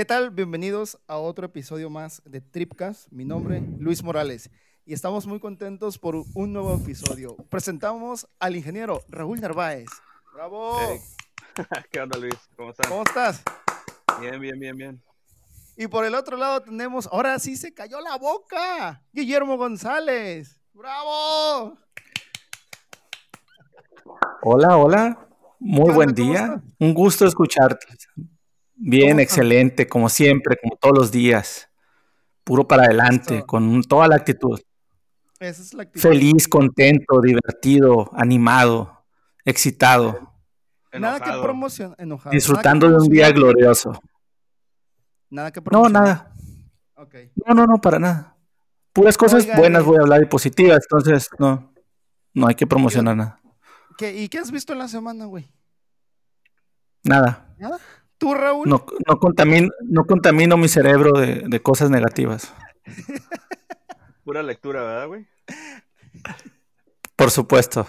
¿Qué tal? Bienvenidos a otro episodio más de Tripcast. Mi nombre, Luis Morales, y estamos muy contentos por un nuevo episodio. Presentamos al ingeniero Raúl Narváez. ¡Bravo! Hey. ¿Qué onda, Luis? ¿Cómo estás? ¿Cómo estás? Bien, bien, bien, bien. Y por el otro lado tenemos, ahora sí se cayó la boca, Guillermo González. ¡Bravo! Hola, hola. Muy ¿Qué buen día. estás? Un gusto escucharte. Bien, excelente, como siempre, como todos los días. Puro para adelante, con toda la actitud. Esa es la actitud. Feliz, contento, divertido, animado, excitado, Nada que promocionar. Enojado. disfrutando de Nada un día glorioso. Nada que No, promocionar. nada. Ok. No, no, no, para nada. Puras cosas buenas eh. voy a hablar y positivas, entonces no, no hay que promocionar nada. ¿Qué- ¿Y qué has visto en la semana, güey? Nada. ¿Nada? ¿Tú, Raúl? No, no, contamino, no contamino mi cerebro de, de cosas negativas. Pura lectura, ¿verdad, güey? Por supuesto.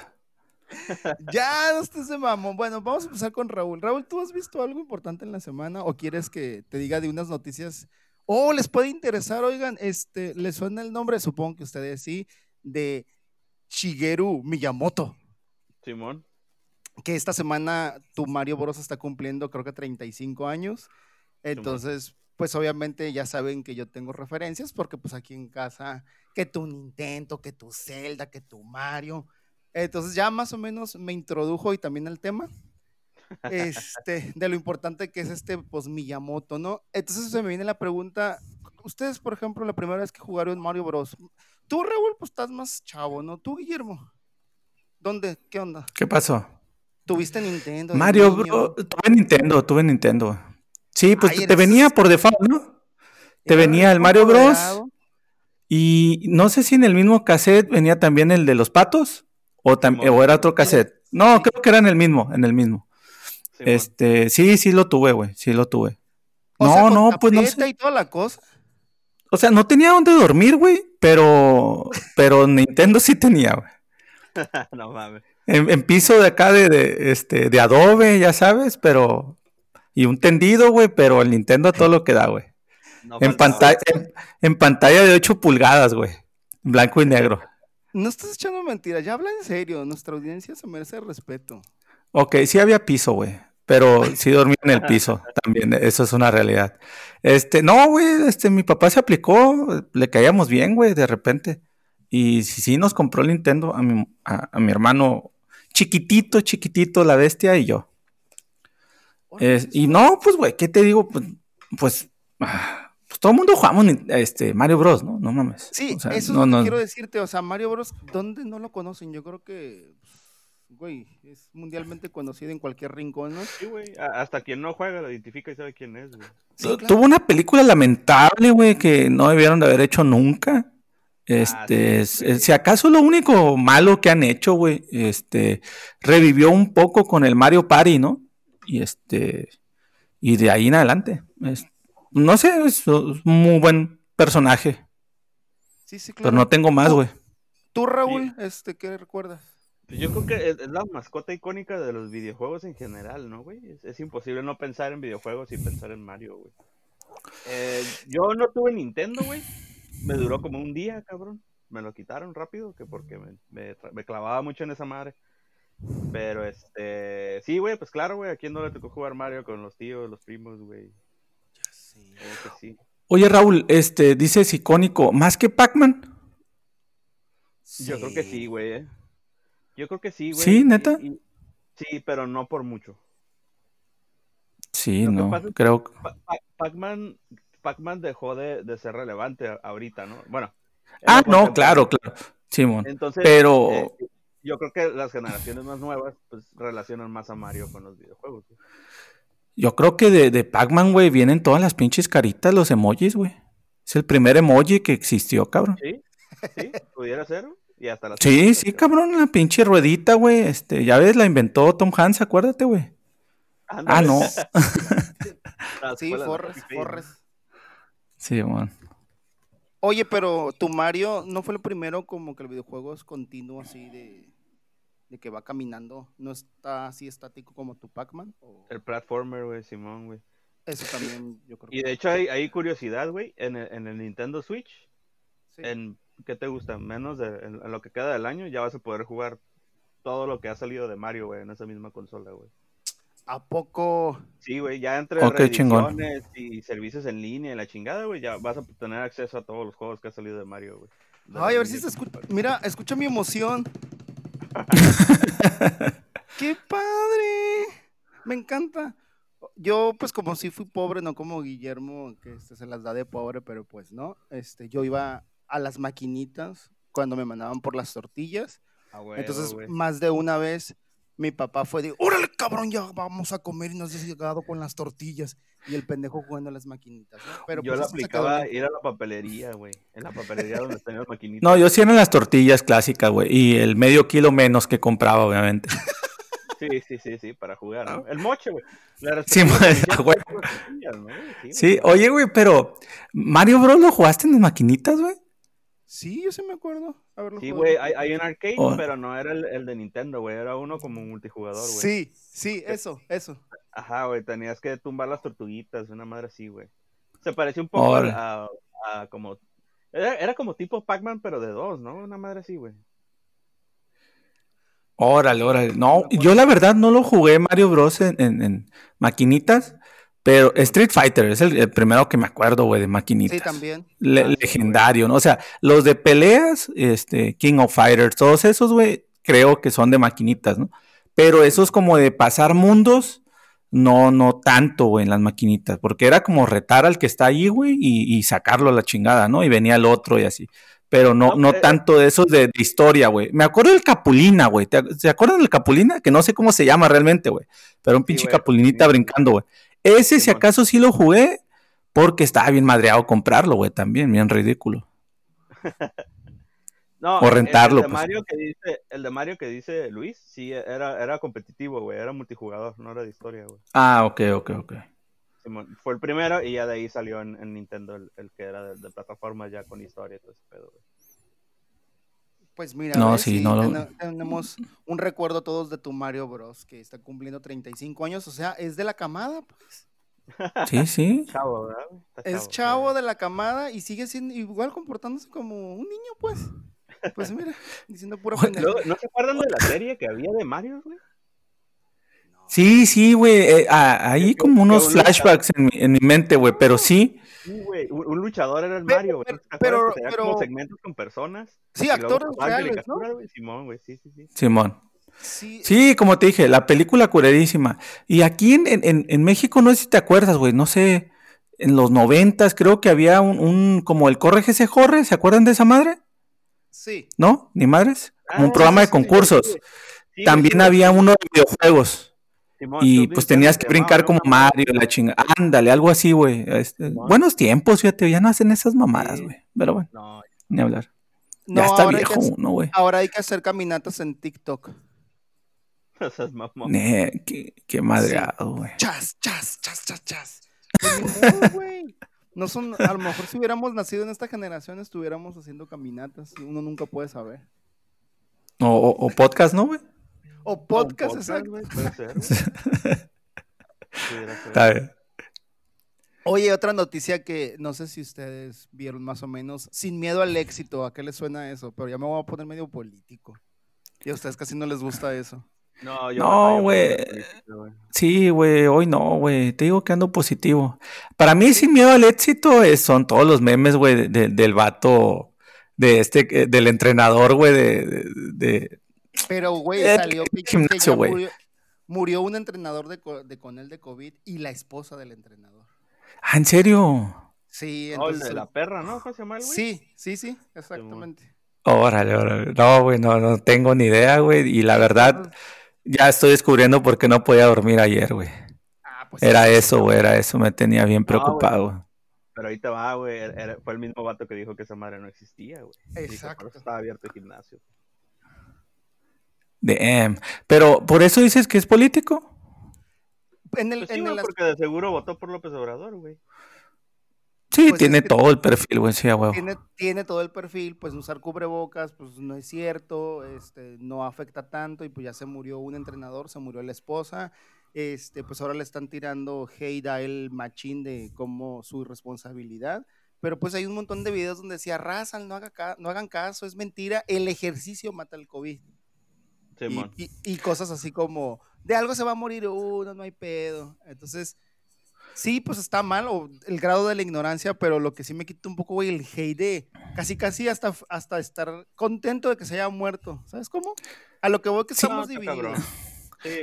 Ya, no estés de mamón. Bueno, vamos a empezar con Raúl. Raúl, ¿tú has visto algo importante en la semana o quieres que te diga de unas noticias? Oh, les puede interesar, oigan, este, ¿les suena el nombre? Supongo que ustedes sí, de Shigeru Miyamoto, Simón. Que esta semana tu Mario Bros está cumpliendo creo que 35 años. Entonces, pues obviamente ya saben que yo tengo referencias porque pues aquí en casa, que tu Nintendo, que tu Zelda, que tu Mario. Entonces ya más o menos me introdujo y también al tema este, de lo importante que es este pues Miyamoto, ¿no? Entonces se me viene la pregunta, ustedes por ejemplo la primera vez que jugaron Mario Bros. Tú Raúl pues estás más chavo, ¿no? Tú Guillermo, ¿dónde? ¿Qué onda? ¿Qué pasó? ¿Tuviste Nintendo? Mario, bro, tuve Nintendo, tuve Nintendo. Sí, pues Ay, te venía por default, ¿no? Te venía el Mario Bros. Y no sé si en el mismo cassette venía también el de los patos o, o era otro cassette. No, Sí. creo que era en el mismo, en el mismo. Simón. Este, sí, sí lo tuve, güey, sí lo tuve. O no, sea, con no, pues no sé. y toda la cosa. O sea, no tenía dónde dormir, güey, pero, pero Nintendo sí tenía, güey. no mames. En, en piso de acá de, de, este, de adobe, ya sabes, pero... Y un tendido, güey, pero el Nintendo todo lo que da, güey. No En pantalla, en, en pantalla de 8 pulgadas, güey. Blanco y negro. No estás echando mentiras, ya habla en serio. Nuestra audiencia se merece respeto. Ok, sí había piso, güey. Pero sí dormía en el piso también. Eso es una realidad. Este, no, güey, este, mi papá se aplicó, le caíamos bien, güey, de repente. Y sí, sí nos compró el Nintendo a mi, a, a mi hermano chiquitito, chiquitito, la bestia y yo. Es- y no, pues, güey, ¿qué te digo? Pues, pues, ah, pues todo el mundo jugamos este, Mario Bros, ¿no? No mames. Sí, O sea, eso no, es lo que no. quiero decirte. O sea, Mario Bros, ¿dónde no lo conocen? Yo creo que, pues, güey, es mundialmente conocido en cualquier rincón, ¿no? Sí, güey. Hasta quien no juega lo identifica y sabe quién es, güey. Sí, Tu- claro. Tuvo una película lamentable, güey, que no debieron de haber hecho nunca. Este, sí, es- si acaso lo único malo que han hecho, güey, este, revivió un poco con el Mario Party, ¿no? Y este, y de ahí en adelante. es- no sé, es un muy buen personaje, Sí, sí, pero claro. no tengo más, güey. Tú, Raúl, este, ¿qué recuerdas? Yo creo que es, es la mascota icónica de los videojuegos en general, ¿no, güey? Es, es imposible no pensar en videojuegos y pensar en Mario, güey. Eh, yo no tuve Nintendo, güey. Me duró como un día, cabrón. Me lo quitaron rápido, que porque me, me tra- me clavaba mucho en esa madre. Pero este, sí, güey, pues claro, güey, a quién no le tocó jugar Mario con los tíos, los primos, güey. Creo que sí. Oye, Raúl, este, dices icónico, más que Pac-Man. Yo creo que sí, güey. eh. Yo creo que sí, güey. ¿Sí, neta? y- sí, pero no por mucho. Sí, Lo que no, pasa es- creo. Pa- Pa- Pac-Man dejó de, de ser relevante a- ahorita, ¿no? Bueno. en Ah, no, claro, claro. Simón. Entonces, Pero- eh, yo creo que las generaciones más nuevas pues relacionan más a Mario con los videojuegos. Yo creo que de, de Pac-Man, güey, vienen todas las pinches caritas, los emojis, güey. Es el primer emoji que existió, cabrón. Sí, sí, pudiera ser. Y hasta las Sí, sí, cabrón, la pinche ruedita, güey. Este, ya ves, la inventó Tom Hanks, acuérdate, güey. Ah, no. Las Sí, Forres, ¿no? Forres. Sí, man. Oye, pero tu Mario no fue el primero como que el videojuego es continuo así de, de que va caminando, no está así estático como tu Pac-Man. ¿O- El platformer, güey, Simón, güey. Eso también, yo creo. Y de hecho hay, hay curiosidad, güey, en el, en el Nintendo Switch. Sí. En, ¿Qué te gusta? Menos de en, en lo que queda del año, ya vas a poder jugar todo lo que ha salido de Mario, güey, en esa misma consola, güey. ¿A poco? Sí, güey, ya entre chingón. reediciones y servicios en línea y la chingada, güey, ya vas a tener acceso a todos los juegos que ha salido de Mario, güey. Ay, a ver si se escucha. Mira, escucha mi emoción. ¡Qué padre! Me encanta. Yo, pues, como sí fui pobre, no como Guillermo, que este, se las da de pobre, pero pues no. Este, yo iba a las maquinitas cuando me mandaban por las tortillas. Ah, Entonces, más de una vez, mi papá fue de, órale, cabrón, ya vamos a comer y nos has llegado con las tortillas. Y el pendejo jugando a las maquinitas, ¿no? Pero yo pues, la aplicaba ir a la papelería, güey. En la papelería donde están las maquinitas. No, yo sí eran las tortillas clásicas, güey. Y el medio kilo menos que compraba, obviamente. Sí, sí, sí, sí, para jugar. ¿no? El moche, güey. Sí, güey. con las tortillas, ¿no? güey? Sí, oye, güey, pero Mario Bros. lo jugaste en las maquinitas, güey. Sí, yo sí me acuerdo. Sí, güey, hay, hay un arcade, Oh. pero no era el, el de Nintendo, güey. Era uno como multijugador, güey. Sí, sí, eso, eso. Ajá, güey, tenías que tumbar las tortuguitas, una madre así, güey. Se parecía un poco a como... Era, era como tipo Pac-Man, pero de dos, ¿no? Una madre así, güey. Órale, órale. No, yo la verdad no lo jugué Mario Bros. en, en- en maquinitas, pero Street Fighter es el, el primero que me acuerdo, güey, de maquinitas. Sí, también. Le- Ah, legendario, ¿no? O sea, los de peleas, este, King of Fighters, todos esos, güey, creo que son de maquinitas, ¿no? Pero esos como de pasar mundos, no, no tanto, güey, en las maquinitas, porque era como retar al que está ahí, güey, y, y sacarlo a la chingada, ¿no? Y venía el otro y así. Pero no, No, no tanto de esos de, de historia, güey. Me acuerdo del Capulina, güey. ¿Te, ¿Se acuerdan del Capulina? Que no sé cómo se llama realmente, güey. Pero un Sí, pinche Capulinita brincando, güey. Ese, si acaso, sí lo jugué, porque estaba bien madreado comprarlo, güey, también, bien ridículo. No, O el- rentarlo, El, de pues. Mario que dice, el de Mario que dice Luis, sí, era, era competitivo, güey. Era multijugador, no era de historia, güey. Ah, ok, ok, ok. Simón, Fue el primero y ya de ahí salió en, en Nintendo el, el que era de, de plataforma ya con historia y todo ese pedo, güey. Pues mira, No, ves, sí, sí, no lo- ten- tenemos un recuerdo todos de tu Mario Bros. que está cumpliendo 35 años, o sea, es de la camada, pues. Sí, sí. Chavo, ¿verdad? Está Es chavo de la camada y sigue siendo igual comportándose como un niño, pues. Pues mira, diciendo pura. Luego, ¿No se acuerdan de la serie que había de Mario, güey? Sí, sí, güey. eh, ah, hay Es que- como unos uno- flashbacks en mi, en mi mente, güey, pero sí. Sí, güey. Un, un luchador era el Pero- Mario, güey. pero- ¿Te acuerdas pero- como pero- segmentos con personas? Sí, actores reales. Simón, güey. Sí, sí, sí. Simón. Sí, Sí, como te dije, la película curadísima. Y aquí en, en- en- en México, no sé si te acuerdas, güey, no sé, en los noventas creo que había un, un- como el Corre que se Jorre, ¿se acuerdan de esa madre? sí. ¿No? ¿Ni madres? Como un Ah, programa sí, de concursos. sí, güey. Sí, También había uno de videojuegos. Simón, Y pues tenías que brincar como Mario, la chinga. Ándale, algo así, güey. Este, buenos tiempos, fíjate, ya no hacen esas mamadas, Sí. güey. Pero bueno, No, ni hablar. No, ya está que viejo hacer- uno, güey. Ahora hay que hacer caminatas en TikTok. esas mamón. Ne, qué, qué madreado, güey. Chas, chas, chas, chas, chas. Pues güey. No son, a lo mejor si hubiéramos nacido en esta generación estuviéramos haciendo caminatas y uno nunca puede saber. O, o- o podcast, ¿no, güey? O podcast, exacto. Está bien. Oye, otra noticia que no sé si ustedes vieron más o menos, sin miedo al éxito, ¿a qué les suena eso? Pero ya me voy a poner medio político. Y a ustedes casi no les gusta eso. No, yo No, güey. güey. Sí, güey, hoy no, güey. Te digo que ando positivo. Para mí, sin miedo al éxito, es- son todos los memes, güey, de- de- del vato, de este, eh, del entrenador, güey, de- Pero, güey, salió que, ya güey. murió, murió un entrenador de, de con él de COVID y la esposa del entrenador. Ah, ¿en serio? Sí, Oh, el entonces. de la perra, ¿no? ¿Cómo se llama el güey? sí, sí, sí, exactamente. Órale, órale. No, güey, no, no tengo ni idea, güey. Y la verdad, ya estoy descubriendo por qué no podía dormir ayer, güey. Ah, pues Era sí. eso, güey, era eso. Me tenía bien preocupado. güey. Pero ahí te va, güey. fue el mismo vato que dijo que esa madre no existía, güey. Dijo, Exacto. Por eso estaba abierto el gimnasio. Damn. Pero, ¿por eso dices que es político? En el, Pues sí, en güey, el as- porque de seguro votó por López Obrador, güey. Sí, Pues tiene es que- todo el perfil, güey, sí, a huevo. tiene, tiene todo el perfil, pues usar cubrebocas, pues no es cierto, este, no afecta tanto y pues ya se murió un entrenador, se murió la esposa este, pues ahora le están tirando hate a el machín de como su irresponsabilidad. Pero pues hay un montón de videos donde se arrasan, no, haga no hagan caso, es mentira, el ejercicio mata el COVID. Y, y, cosas así como, de algo se va a morir uno, no hay pedo. Entonces, sí, pues está mal, o el grado de la ignorancia, pero lo que sí me quita un poco, güey, el hate de casi, casi hasta, hasta estar contento de que se haya muerto. ¿Sabes cómo? A lo que voy que estamos divididos.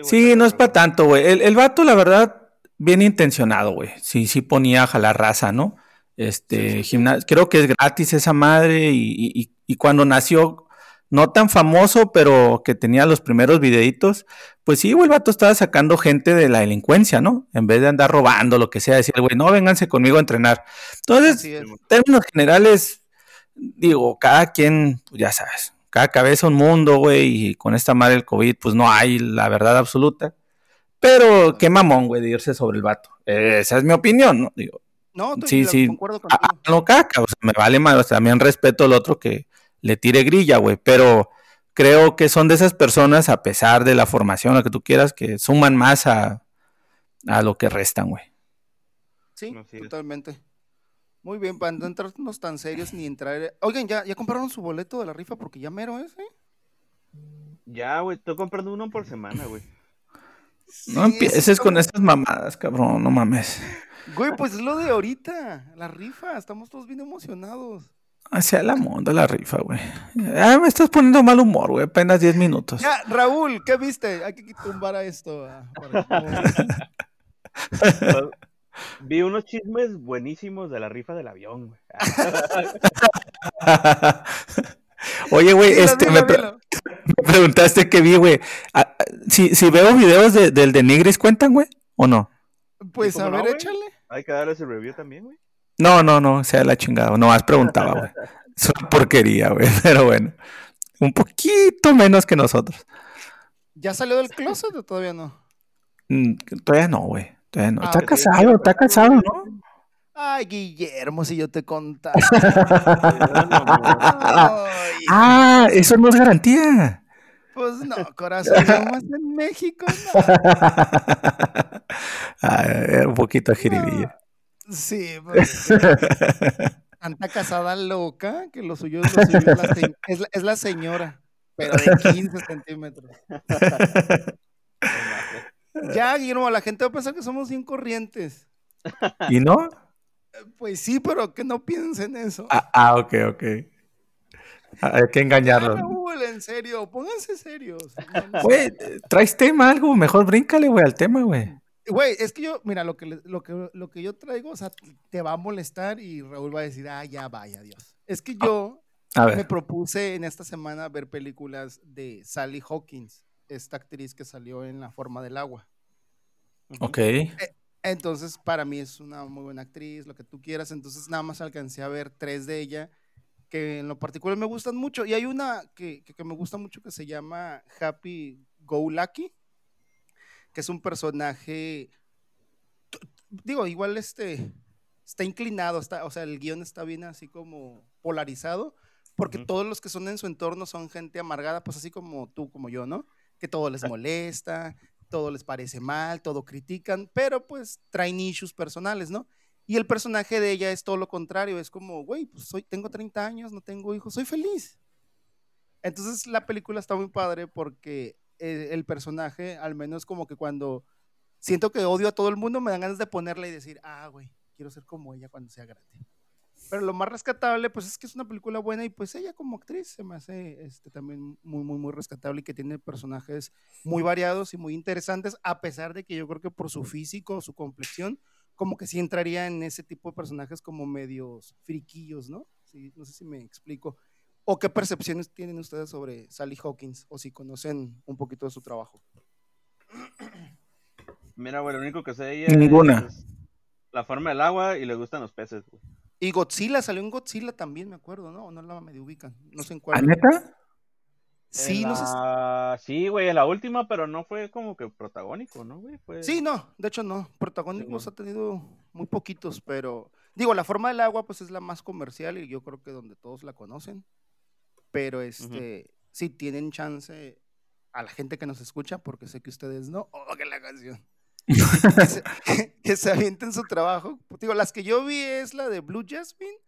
Sí, no es para tanto, güey. El, el, vato, la verdad, bien intencionado, güey. Sí, sí ponía a jalar raza, ¿no? Este, gimnasio, creo que es gratis esa madre y, y, cuando nació, no tan famoso, pero que tenía los primeros videitos, pues sí, güey, el vato estaba sacando gente de la delincuencia, ¿no? En vez de andar robando, lo que sea, decía, güey, no, vénganse conmigo a entrenar. Entonces, en términos generales, digo, cada quien, pues ya sabes, cada cabeza un mundo, güey, y con esta madre del COVID, pues no hay la verdad absoluta. Pero qué mamón, güey, de irse sobre el vato. esa es mi opinión, ¿no? Digo, no, sí, sí. concuerdo contigo. Ah, no caca, o sea, me vale más, o sea, también respeto al otro que le tire grilla, güey, pero creo que son de esas personas, a pesar de la formación, lo que tú quieras, que suman más a, a lo que restan, güey. Sí, totalmente. Muy bien, para no entrarnos tan serios ni entrar. Oigan, ¿ya, ¿ya compraron su boleto de la rifa? Porque ya mero es, ¿eh? Ya, güey, estoy comprando uno por semana, güey. no empieces con esas mamadas, cabrón, no mames. Güey, pues es lo de ahorita, la rifa, estamos todos bien emocionados. Hacia la monda la rifa, güey. Ah, me estás poniendo mal humor, güey, apenas 10 minutos. Ya, Raúl, ¿qué viste? Hay que tumbar a esto. Ah, Vi unos chismes buenísimos de la rifa del avión, güey. Oye, güey, este, me, preguntaste qué vi, güey. Ah, si, si veo videos de, del de Nigris, ¿cuentan, güey? ¿O no? Pues a ver, échale. Hay que darle ese review también, güey. No, no, no, sea la chingada. No más preguntaba, güey. Es una porquería, güey. Pero bueno. Un poquito menos que nosotros. ¿Ya salió del closet o todavía no? Mm, todavía no, güey. Ah, está casado, está casado, ¿no? Ay, Guillermo, si yo te contara. ah, eso no es garantía. Pues no, corazón, más en México, no. ah, un poquito jiribilla. Sí, pues. Tanta casada loca que lo suyo, lo suyo es, la, es la señora, pero de 15 centímetros. Ya, Guillermo, la gente va a pensar que somos bien corrientes. ¿Y no? Pues sí, pero que no piensen eso. Ah, ah ok, ok. Hay que engañarlos. en serio, pónganse serios. Güey, traes tema algo, mejor bríncale, güey, al tema, güey. Güey, es que yo, mira, lo que, lo, que, lo que yo traigo, o sea, te va a molestar y Raúl va a decir, ah, ya vaya, Dios. Es que yo me propuse en esta semana ver películas de Sally Hawkins esta actriz que salió en La forma del agua. Ok. E, entonces, para mí es una muy buena actriz, lo que tú quieras. Entonces, nada más alcancé a ver tres de ella, que en lo particular me gustan mucho. Y hay una que, que, me gusta mucho que se llama Happy Go Lucky, que es un personaje, digo, igual este, está inclinado, está, o sea, el guion está bien así como polarizado, porque todos los que son en su entorno son gente amargada, pues así como tú, como yo, ¿no? que todo les molesta, todo les parece mal, todo critican, pero pues traen issues personales, ¿no? Y el personaje de ella es todo lo contrario, es como, güey, pues soy, tengo 30 años, no tengo hijos, soy feliz. Entonces la película está muy padre porque eh, el personaje, al menos como que cuando siento que odio a todo el mundo, me dan ganas de ponerla y decir, ah, güey, quiero ser como ella cuando sea grande. Pero lo más rescatable, pues es que es una película buena y pues ella como actriz se me hace este, también muy, muy, muy rescatable y que tiene personajes muy variados y muy interesantes, a pesar de que yo creo que por su físico, su complexión, como que sí entraría en ese tipo de personajes como medios friquillos, ¿no? Sí, no sé si me explico. ¿O qué percepciones tienen ustedes sobre Sally Hawkins? O si conocen un poquito de su trabajo. Mira, güey, lo único que sé ella Ninguna. Es la forma del agua y le gustan los peces, güey. Y Godzilla, salió en Godzilla también, me acuerdo, ¿no? O no la medio ubican. No sé en cuál. ¿A neta? Sí, no sé. Sí, güey, en la última, pero no fue como que protagónico, ¿no, güey? Sí, no, de hecho no. Protagónicos ha tenido muy poquitos, pero. Digo, la forma del agua, pues es la más comercial y yo creo que donde todos la conocen. Pero este, si tienen chance a la gente que nos escucha, porque sé que ustedes no, oh, que la canción. que, se, que se avienten su trabajo. Digo, las que yo vi es la de Blue Jasmine,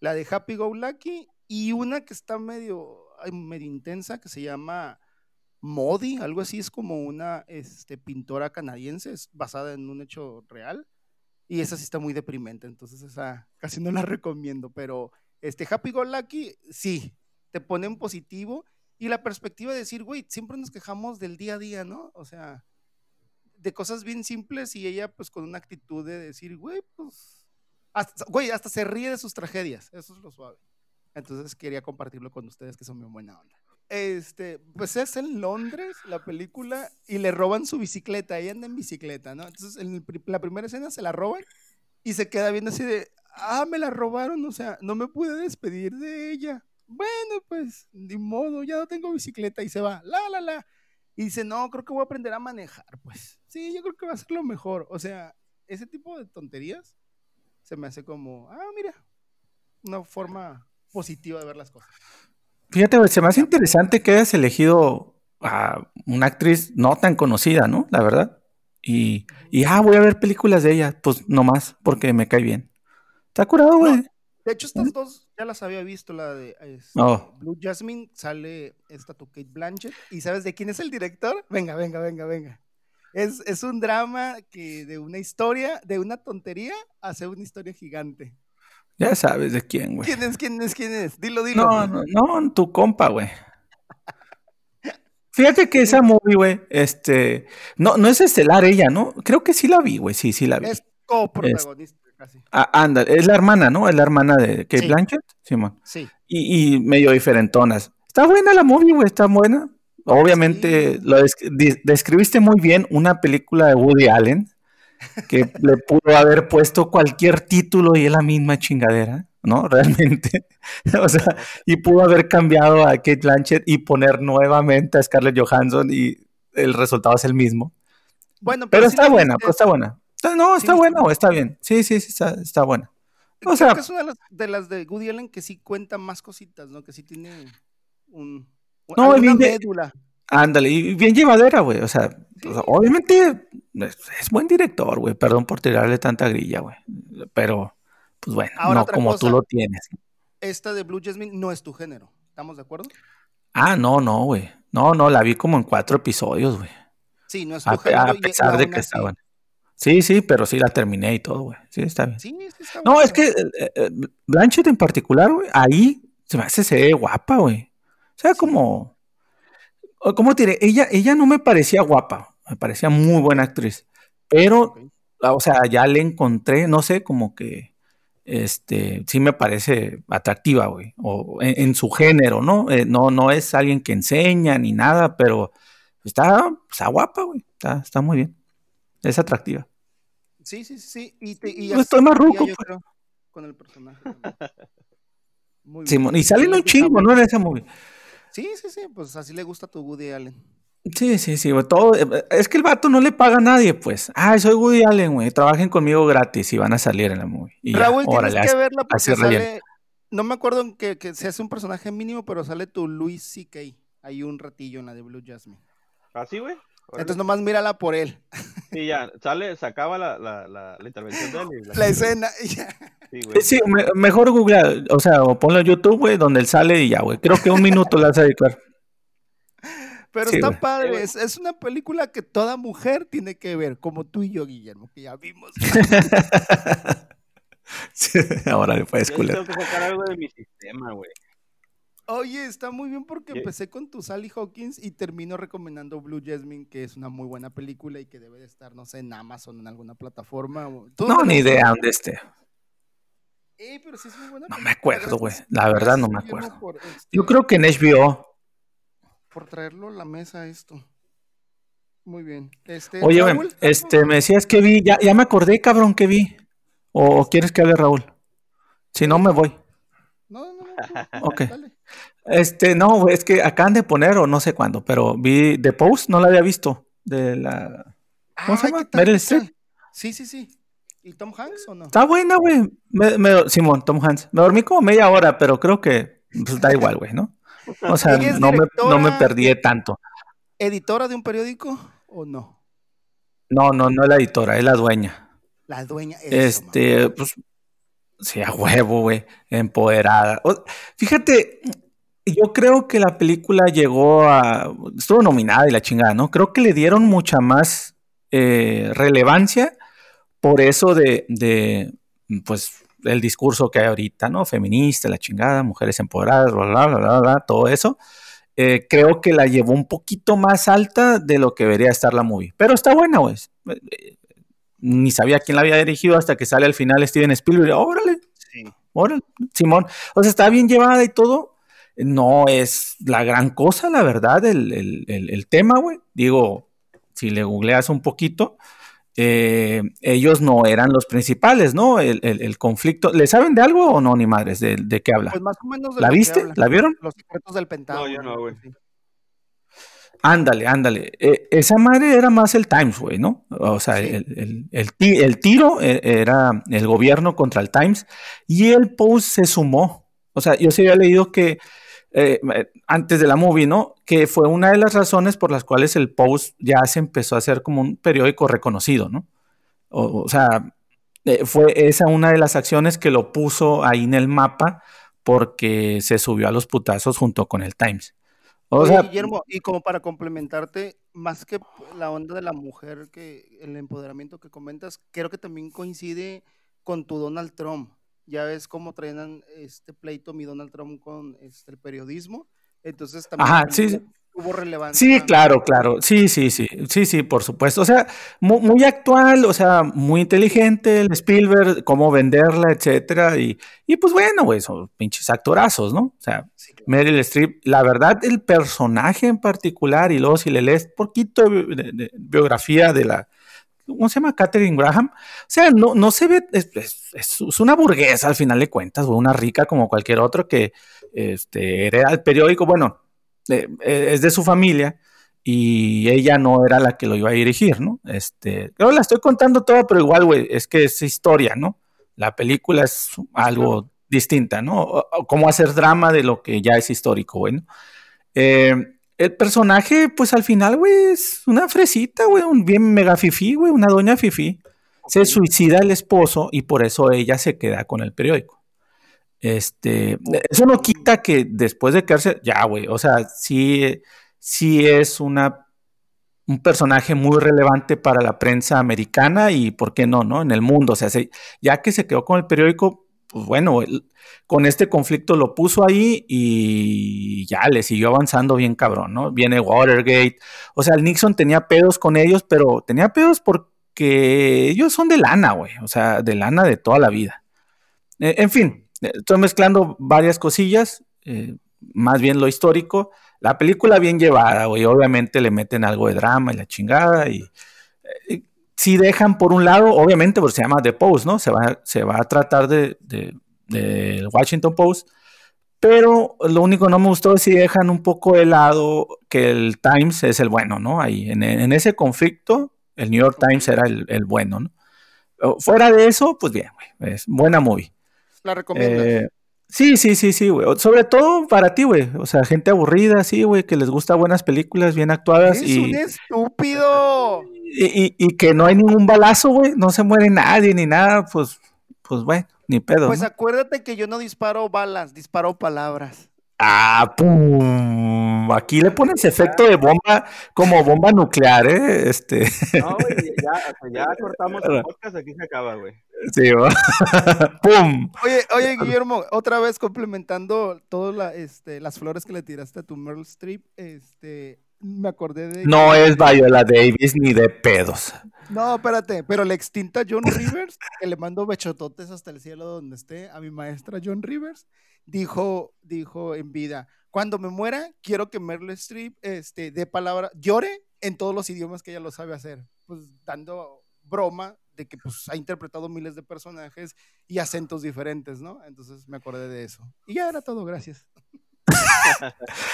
la de Happy Go Lucky y una que está medio, medio intensa que se llama Modi, algo así, es como una este, pintora canadiense, es basada en un hecho real. Y esa sí está muy deprimente, entonces esa casi no la recomiendo, pero este Happy Go Lucky sí, te pone en positivo y la perspectiva de decir, güey, siempre nos quejamos del día a día, ¿no? O sea, de cosas bien simples y ella pues con una actitud de decir, güey, pues, hasta, güey, hasta se ríe de sus tragedias, eso es lo suave. Entonces quería compartirlo con ustedes que son bien buena onda. Este, pues es en Londres la película y le roban su bicicleta, ella anda en bicicleta, ¿no? Entonces en la primera escena se la roban y se queda viendo así de, ah, me la robaron, o sea, no me pude despedir de ella. Bueno, pues, ni modo, ya no tengo bicicleta y se va, la, la, la. Y dice, no, creo que voy a aprender a manejar, pues. Sí, yo creo que va a ser lo mejor. O sea, ese tipo de tonterías se me hace como, ah, mira, una forma positiva de ver las cosas. Fíjate, se me hace interesante que hayas elegido a una actriz no tan conocida, ¿no? La verdad. Y, y ah, voy a ver películas de ella, pues nomás, porque me cae bien. Está curado, güey. De hecho, estas dos ya las había visto, la de este, Oh. Blue Jasmine, sale esta tu Kate Blanchett. ¿Y sabes de quién es el director? Venga, venga, venga, venga. Es, es un drama que de una historia, de una tontería, hace una historia gigante. Ya sabes de quién, güey. ¿Quién es, quién es, quién es? Dilo, dilo. No, no, no, tu compa, güey. Fíjate que esa movie, güey, este, no, no es estelar ella, ¿no? Creo que sí la vi, güey, sí, sí la vi. Es coprotagonista casi. Ah, anda, es la hermana, ¿no? Es la hermana de Kate Sí. Blanchett, Simón. Sí. Y, y medio diferentonas. Está buena la movie, güey, está buena. Obviamente, Sí. lo des- describiste muy bien una película de Woody Allen que le pudo haber puesto cualquier título y es la misma chingadera, ¿no? Realmente. o sea, y pudo haber cambiado a Kate Blanchett y poner nuevamente a Scarlett Johansson y el resultado es el mismo. Bueno, Pero está buena, pero está buena. No, está viste. buena, güey, está bien. Sí, sí, sí, está, está buena. O Creo sea, que es una de las, de las de Woody Allen que sí cuenta más cositas, ¿no? Que sí tiene un... No, de- médula. Ándale, y bien llevadera, güey. O sea, Sí. o sea, obviamente es, es buen director, güey. Perdón por tirarle tanta grilla, güey. Pero, pues bueno, Ahora no como tú cosa. lo tienes. Esta de Blue Jasmine no es tu género. ¿Estamos de acuerdo? Ah, no, no, güey. No, no, la vi como en cuatro episodios, güey. Sí, no es tu A, género. a pesar de que así- estaban. Sí, sí, pero sí la terminé y todo, güey. Sí, está bien. Sí, sí está No, buena. es que eh, eh, Blanchett en particular, güey, ahí se me hace se ve guapa, güey. O sea, Sí. como. ¿Cómo te diré? Ella, ella no me parecía guapa, me parecía muy buena actriz. Pero, o sea, ya le encontré, no sé, como que. Este, sí me parece atractiva, güey. O en, en su género, ¿no? Eh, no, no es alguien que enseña ni nada, pero está, está guapa, güey. Está, está muy bien. Es atractiva. Sí, sí, sí, sí. Y, te, y Pues así estoy más ruco, pues. creo, con el personaje. Muy bien. Y salen le un chingo. ¿no? En esa movie. Sí, sí, sí. Pues así le gusta a tu Woody Allen. Sí, sí, sí, güey, todo, eh, es que el vato no le paga a nadie, pues. Ah, soy Woody Allen, güey, trabajen conmigo gratis y van a salir en la movie. Y ya, Raúl, tienes órale, que verla así porque relleno. sale. No me acuerdo en que, que se hace un personaje mínimo, pero sale tu Luis C.K. Hay un ratillo en la de Blue Jasmine. ¿Así, güey? Órale. Entonces nomás mírala por él. Sí, ya, sale, se acaba la, la, la, la intervención de él. y La escena. y ya. Sí, güey. Sí, me- mejor Google, o sea, o ponlo en YouTube, güey, donde él sale y ya, güey. Creo que un minuto le vas a dedicar. Pero Sí, está güey. Padre. Es, es una película que toda mujer tiene que ver, como tú y yo, Guillermo, que ya vimos. Sí, ahora le puedes culero. tengo que sacar algo de mi sistema, güey. Oye, está muy bien porque ¿Qué? empecé con tu Sally Hawkins y termino recomendando Blue Jasmine, que es una muy buena película y que debe de estar, no sé, en Amazon en alguna plataforma. o- ¿Tú No, ni idea dónde esté. Eh, pero sí es muy buena No me acuerdo, güey. La verdad no me acuerdo. por, este, Yo creo que en HBO. por traerlo a la mesa esto. Muy bien. Este, Oye, Raúl, este, me decías que vi, ya, ya me acordé, cabrón, que vi. O, quieres que hable Raúl? Si no, me voy. No, no, no. Ok. dale. Este, no, es que acaban de poner, o no sé cuándo, pero vi The Post, no la había visto. De la. ¿Cómo se llama? ¿qué tal, Meryl Streep. Sí, sí, sí. ¿Y Tom Hanks o no? Está buena, güey. Simón, Tom Hanks. Me dormí como media hora, pero creo que pues, da igual, güey, ¿no? O sea, no me, no me perdí tanto. ¿Editora de un periódico o no? No, no, no es la editora, es la dueña. La dueña. eso, Este, mamá. pues, sí, a huevo, güey, empoderada. O- fíjate, yo creo que la película llegó a, estuvo nominada y la chingada, ¿no? Creo que le dieron mucha más eh, relevancia por eso de, de, pues, el discurso que hay ahorita, ¿no? Feminista, la chingada, mujeres empoderadas, bla, bla, bla, bla, bla, todo eso. Eh, creo que la llevó un poquito más alta de lo que debería estar la movie. Pero está buena, güey. Eh, Ni sabía quién la había dirigido hasta que sale al final Steven Spielberg. Órale, Sí. órale, Simón. O sea, está bien llevada y todo. No es la gran cosa, la verdad, el, el- el- el tema, güey. Digo, si le googleas un poquito, eh, ellos no eran los principales, ¿no? El, el- el conflicto. ¿Le saben de algo o no, ni madres? ¿De, de qué habla? Pues más o menos de ¿La viste? ¿La vieron? Los secretos del Pentágono. yo no, güey. Ándale, ándale. Eh, esa madre era más el Times, güey, ¿no? O sea, Sí. el, el- el ti- el tiro eh, era el gobierno contra el Times y el Post se sumó. O sea, yo sí había leído que eh, eh, antes de la movie, ¿no? Que fue una de las razones por las cuales el Post ya se empezó a hacer como un periódico reconocido, ¿no? O, o sea, eh, fue esa una de las acciones que lo puso ahí en el mapa porque se subió a los putazos junto con el Times. O Oye, sea, Guillermo, y como para complementarte, más que la onda de la mujer, que el empoderamiento que comentas, creo que también coincide con tu Donald Trump. Ya ves cómo traían este pleito mi Donald Trump con este, el periodismo. Entonces también Ajá, sí, tuvo relevancia. Sí, claro, claro. Sí, sí, sí. Sí, sí, por supuesto. O sea, mu- muy, actual, o sea, muy inteligente el Spielberg, cómo venderla, etcétera. Y, y pues bueno, güey, son pinches actorazos, ¿no? O sea, Sí, claro. Meryl Streep, la verdad, el personaje en particular, y luego si le lees poquito de, de- de biografía de la, ¿cómo se llama? Catherine Graham. O sea, no, no se ve, es, es- es una burguesa al final de cuentas, güey, una rica como cualquier otro que este, hereda el periódico. Bueno, eh, eh, es de su familia y ella no era la que lo iba a dirigir, ¿no? Este, yo la estoy contando todo, pero igual, güey, es que es historia, ¿no? La película es algo distinta, ¿no? O- o cómo hacer drama de lo que ya es histórico, güey, ¿no? Eh, el personaje, pues al final, güey, es una fresita, güey, un bien mega fifí, güey, una doña fifí. Se suicida el esposo y por eso ella se queda con el periódico. Este, eso no quita que después de quedarse, ya, güey, o sea, sí, sí es una, un personaje muy relevante para la prensa americana y, ¿por qué no, no? En el mundo, o sea, se- ya que se quedó con el periódico, pues bueno, con este conflicto lo puso ahí y ya le siguió avanzando bien cabrón, ¿no? Viene Watergate, o sea, el Nixon tenía pedos con ellos, pero tenía pedos porque ellos son de lana, güey, o sea, de lana de toda la vida. Eh, en fin, eh, estoy mezclando varias cosillas, eh, más bien lo histórico. La película bien llevada, güey, obviamente le meten algo de drama y la chingada y si dejan por un lado, obviamente, porque se llama The Post, ¿no? Se va, se va a tratar de, de, Washington Post, pero lo único que no me gustó es si dejan un poco de lado que el Times es el bueno, ¿no? Ahí, en, en ese conflicto, el New York Times era el, el bueno, ¿no? Fuera de eso, pues bien, güey, es buena movie. La recomiendas. Eh, sí, sí, sí, sí, güey. Sobre todo para ti, güey. O sea, gente aburrida, sí, güey, que les gusta buenas películas bien actuadas ¡Eres y, un estúpido! Y, que no hay ningún balazo, güey. No se muere nadie ni nada, pues, pues bueno, ni pedo. Pues ¿no? acuérdate que yo no disparo balas, disparo palabras. Ah, pum. Aquí le pones efecto de bomba, como bomba nuclear, ¿eh? Este, No, güey, ya, ya cortamos el podcast, aquí se acaba, güey. sí, ¿va? pum. Oye, oye, Guillermo, otra vez complementando todas la, este, las flores que le tiraste a tu Meryl Streep, este, me acordé de... No es Viola Davis ni de pedos. No, espérate, pero la extinta John Rivers, que le mando bechototes hasta el cielo donde esté, a mi maestra John Rivers, dijo, dijo en vida, cuando me muera, quiero que Meryl Streep este, dé palabra, llore en todos los idiomas que ella lo sabe hacer, pues dando broma de que pues ha interpretado miles de personajes y acentos diferentes, ¿no? Entonces me acordé de eso. Y ya era todo, gracias.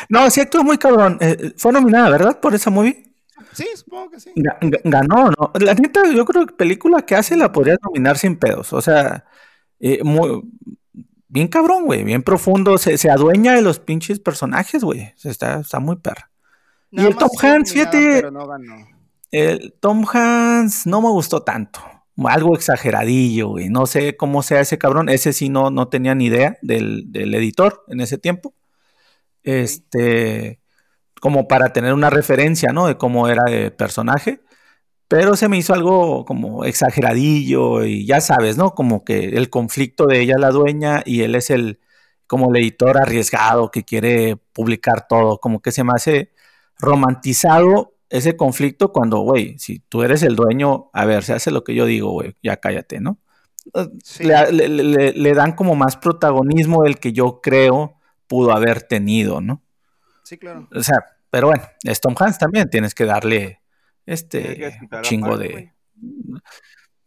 No, sí actuó muy cabrón. Eh, fue nominada, ¿verdad? Por esa movie. Sí, supongo que sí. Ga- ga- Ganó, ¿no? La neta, yo creo que película que hace la podría nominar sin pedos. O sea, eh, muy, bien cabrón, güey, bien profundo. Se, se adueña de los pinches personajes, güey. Está, está muy perra. Y el Tom Hanks, fíjate. Pero no ganó. El Tom Hanks no me gustó tanto. Algo exageradillo, güey. No sé cómo sea ese cabrón. Ese sí no, no tenía ni idea del, del editor en ese tiempo. Este, como para tener una referencia, ¿no? De cómo era el personaje. Pero se me hizo algo como exageradillo y ya sabes, ¿no? Como que el conflicto de ella la dueña y él es el como el editor arriesgado que quiere publicar todo. Como que se me hace romantizado ese conflicto cuando, güey, si tú eres el dueño, a ver, se hace lo que yo digo, güey, ya cállate, ¿no? Le, le, dan como más protagonismo del que yo creo pudo haber tenido, ¿no? Sí, claro. O sea, pero bueno, es Tom Hanks también, tienes que darle este chingo de...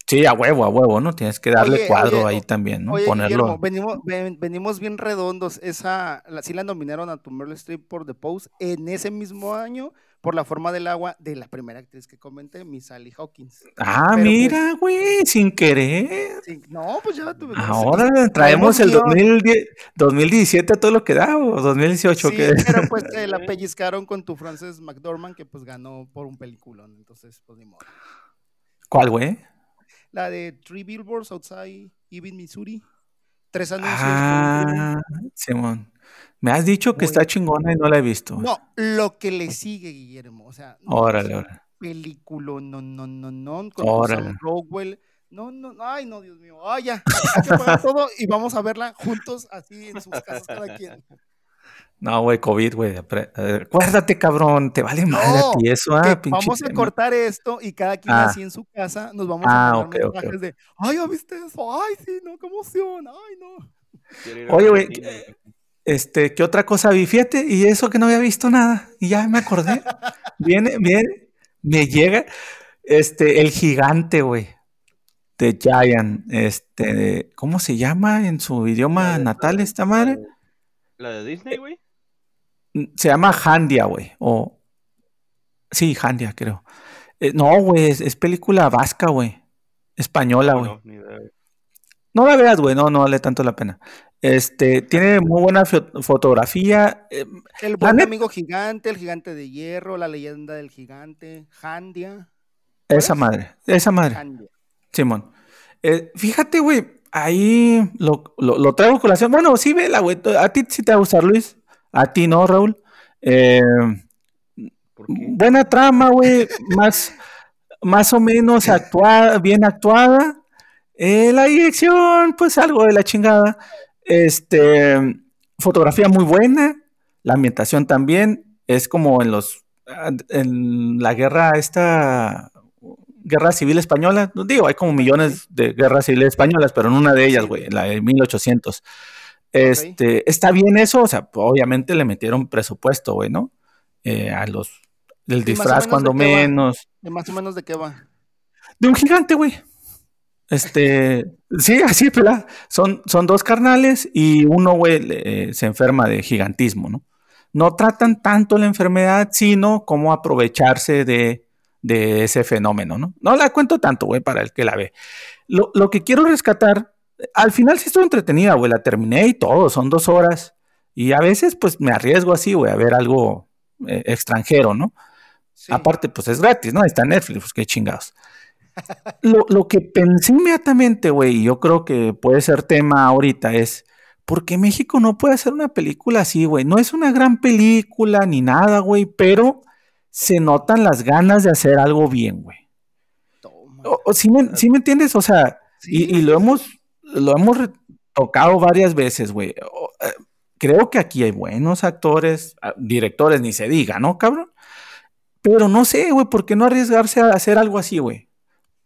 Sí, a huevo, a huevo, ¿no? Tienes que darle cuadro ahí también, ¿no? Ponerlo. venimos, venimos, bien redondos. Esa, sí la nominaron a tu Meryl Streep por The Post en ese mismo año por la forma del agua de la primera actriz que comenté, Miss Sally Hawkins. Ah, mira, pues güey, sin querer. no, pues ya tuve. Ahora traemos el 2017 a todo lo que da, o 2018 sí, Pero pues la pellizcaron con tu Frances McDormand, que pues ganó por un peliculón, entonces pues ni modo. ¿Cuál, güey? La de Three Billboards Outside Even Missouri. Tres anuncios. Ah, Simón. Me has dicho que está chingona y no la he visto. No, lo que le sigue, Guillermo. O sea, no, órale, órale. Película, no, no, no, no. Con órale. Rockwell. No, no, ay, no, Dios mío. Ay, ya. todo y vamos a verla juntos, así en sus casas, cada quien. No, güey, COVID, güey. Acuérdate, cabrón, te vale madre a ti eso, ah, Vamos a cortar esto y cada quien ah. así en su casa nos vamos a ah, mandar mensajes de, ay, ¿ya viste eso? Ay, sí, no, qué emoción, ay, no. Oye, güey, este, ¿qué otra cosa vi? Fíjate, y eso que no había visto nada, y ya me acordé. viene, viene, me llega, este, el gigante, güey, de Giant, este, ¿cómo se llama en su idioma natal esta madre? ¿La de Disney, güey? Se llama Handia, güey. O. Sí, Handia, creo. Eh, no, güey, es, película vasca, güey. Española, güey. No, la veas, güey, no, no vale tanto la pena. Este, tiene muy buena fotografía. Eh, el buen amigo gigante, el gigante de hierro, la leyenda del gigante, Handia. Esa madre, esa madre. Simón. Eh, fíjate, güey, ahí lo, lo, traigo con la... Bueno, sí, vela, güey. A ti sí te va a gustar, Luis. A ti no, Raúl. Eh, buena trama, güey. más, más o menos actuada, bien actuada. Eh, la dirección, pues algo de la chingada. Este, fotografía muy buena. La ambientación también. Es como en los en la guerra esta guerra civil española. Digo, hay como millones de guerras civiles españolas, pero en una de ellas, güey, la de 1800. Este, está bien eso, o sea, obviamente le metieron presupuesto, güey, ¿no? Eh, a los, del disfraz cuando menos. ¿De más o menos de qué va? De un gigante, güey. Este, sí, así, pela. Son, son dos carnales y uno, güey, eh, se enferma de gigantismo, ¿no? No tratan tanto la enfermedad, sino cómo aprovecharse de, de ese fenómeno, ¿no? No la cuento tanto, güey, para el que la ve. Lo, lo que quiero rescatar al final sí estuvo entretenida, güey, la terminé y todo, son dos horas. Y a veces, pues me arriesgo así, güey, a ver algo eh, extranjero, ¿no? Aparte, pues es gratis, ¿no? está Netflix, pues qué chingados. Lo, lo, que pensé inmediatamente, güey, y yo creo que puede ser tema ahorita, es ¿por qué México no puede hacer una película así, güey? No es una gran película ni nada, güey, pero se notan las ganas de hacer algo bien, güey. O, ¿sí, me, me, entiendes? O sea, y, lo hemos lo hemos tocado varias veces, güey. Eh, creo que aquí hay buenos actores, ah, directores, ni se diga, ¿no, cabrón? Pero no sé, güey, ¿por qué no arriesgarse a hacer algo así, güey?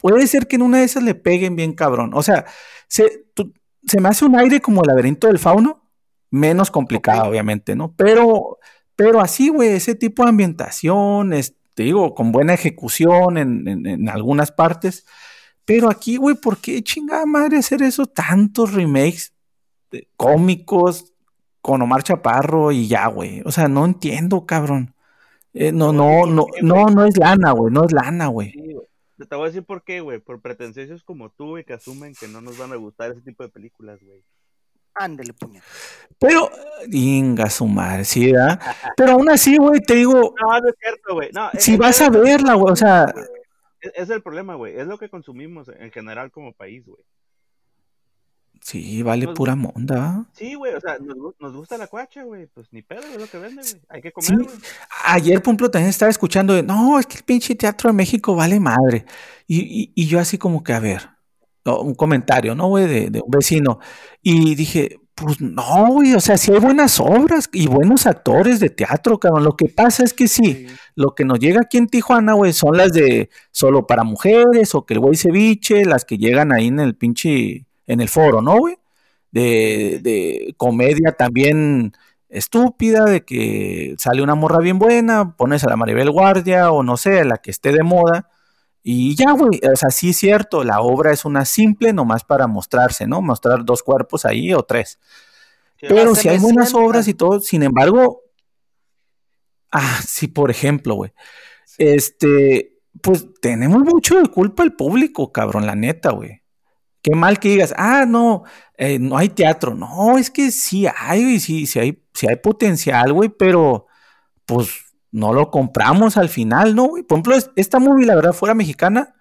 Puede ser que en una de esas le peguen bien, cabrón. O sea, se, se me hace un aire como el laberinto del fauno, menos complicado, obviamente, ¿no? Pero, pero así, güey, ese tipo de ambientación, te digo, con buena ejecución en, en algunas partes pero aquí, güey, ¿por qué chingada madre hacer eso? Tantos remakes cómicos con Omar Chaparro y ya, güey. O sea, no entiendo, cabrón. Eh, no, no, no, no, no es lana, güey. No es lana, güey. Te voy a decir por qué, güey. Por pretenciosos como tú, güey, que asumen que no nos van a gustar ese tipo de películas, güey. Ándele, puñet. Pero, inga su madre, sí, ¿verdad? Pero aún así, güey, te digo, No, no es cierto, güey. No, si es- vas es- a verla, güey, o sea, Es, es el problema, güey. Es lo que consumimos en general como país, güey. Sí, vale Nos- pura monda. Sí, güey, o sea, nos, gu- nos gusta la cuacha, güey. Pues ni pedo, es lo que vende, güey. Hay que Sí. comer, güey. Ayer, por ejemplo, también estaba escuchando de, no, es que el pinche teatro de México vale madre. Y, y- y yo así como que, a ver, no, un comentario, ¿no, güey? De, de un vecino. Y dije, pues no, güey, o sea, sí hay buenas obras y buenos actores de teatro, cabrón. Lo que pasa es que sí, lo que nos llega aquí en Tijuana, güey, son las de solo para mujeres o que el güey ceviche, las que llegan ahí en el pinche, en el foro, ¿no, güey? De, de comedia también estúpida, de que sale una morra bien buena, pones a la Maribel Guardia o no sé, la que esté de moda. Y ya, güey, o sea, sí es cierto, la obra es una simple nomás para mostrarse, ¿no? Mostrar dos cuerpos ahí o tres. Sí, Pero si hay buenas obras y todo, sin embargo, ah, sí, por ejemplo, güey, este, pues tenemos mucho de culpa el público, cabrón, la neta, güey. Qué mal que digas, ah, no, eh, no hay teatro. No, es que sí hay, güey, sí, sí hay, sí hay potencial, güey, pero pues no lo compramos al final, ¿no, güey? Por ejemplo, es- esta movie, la verdad, fuera mexicana,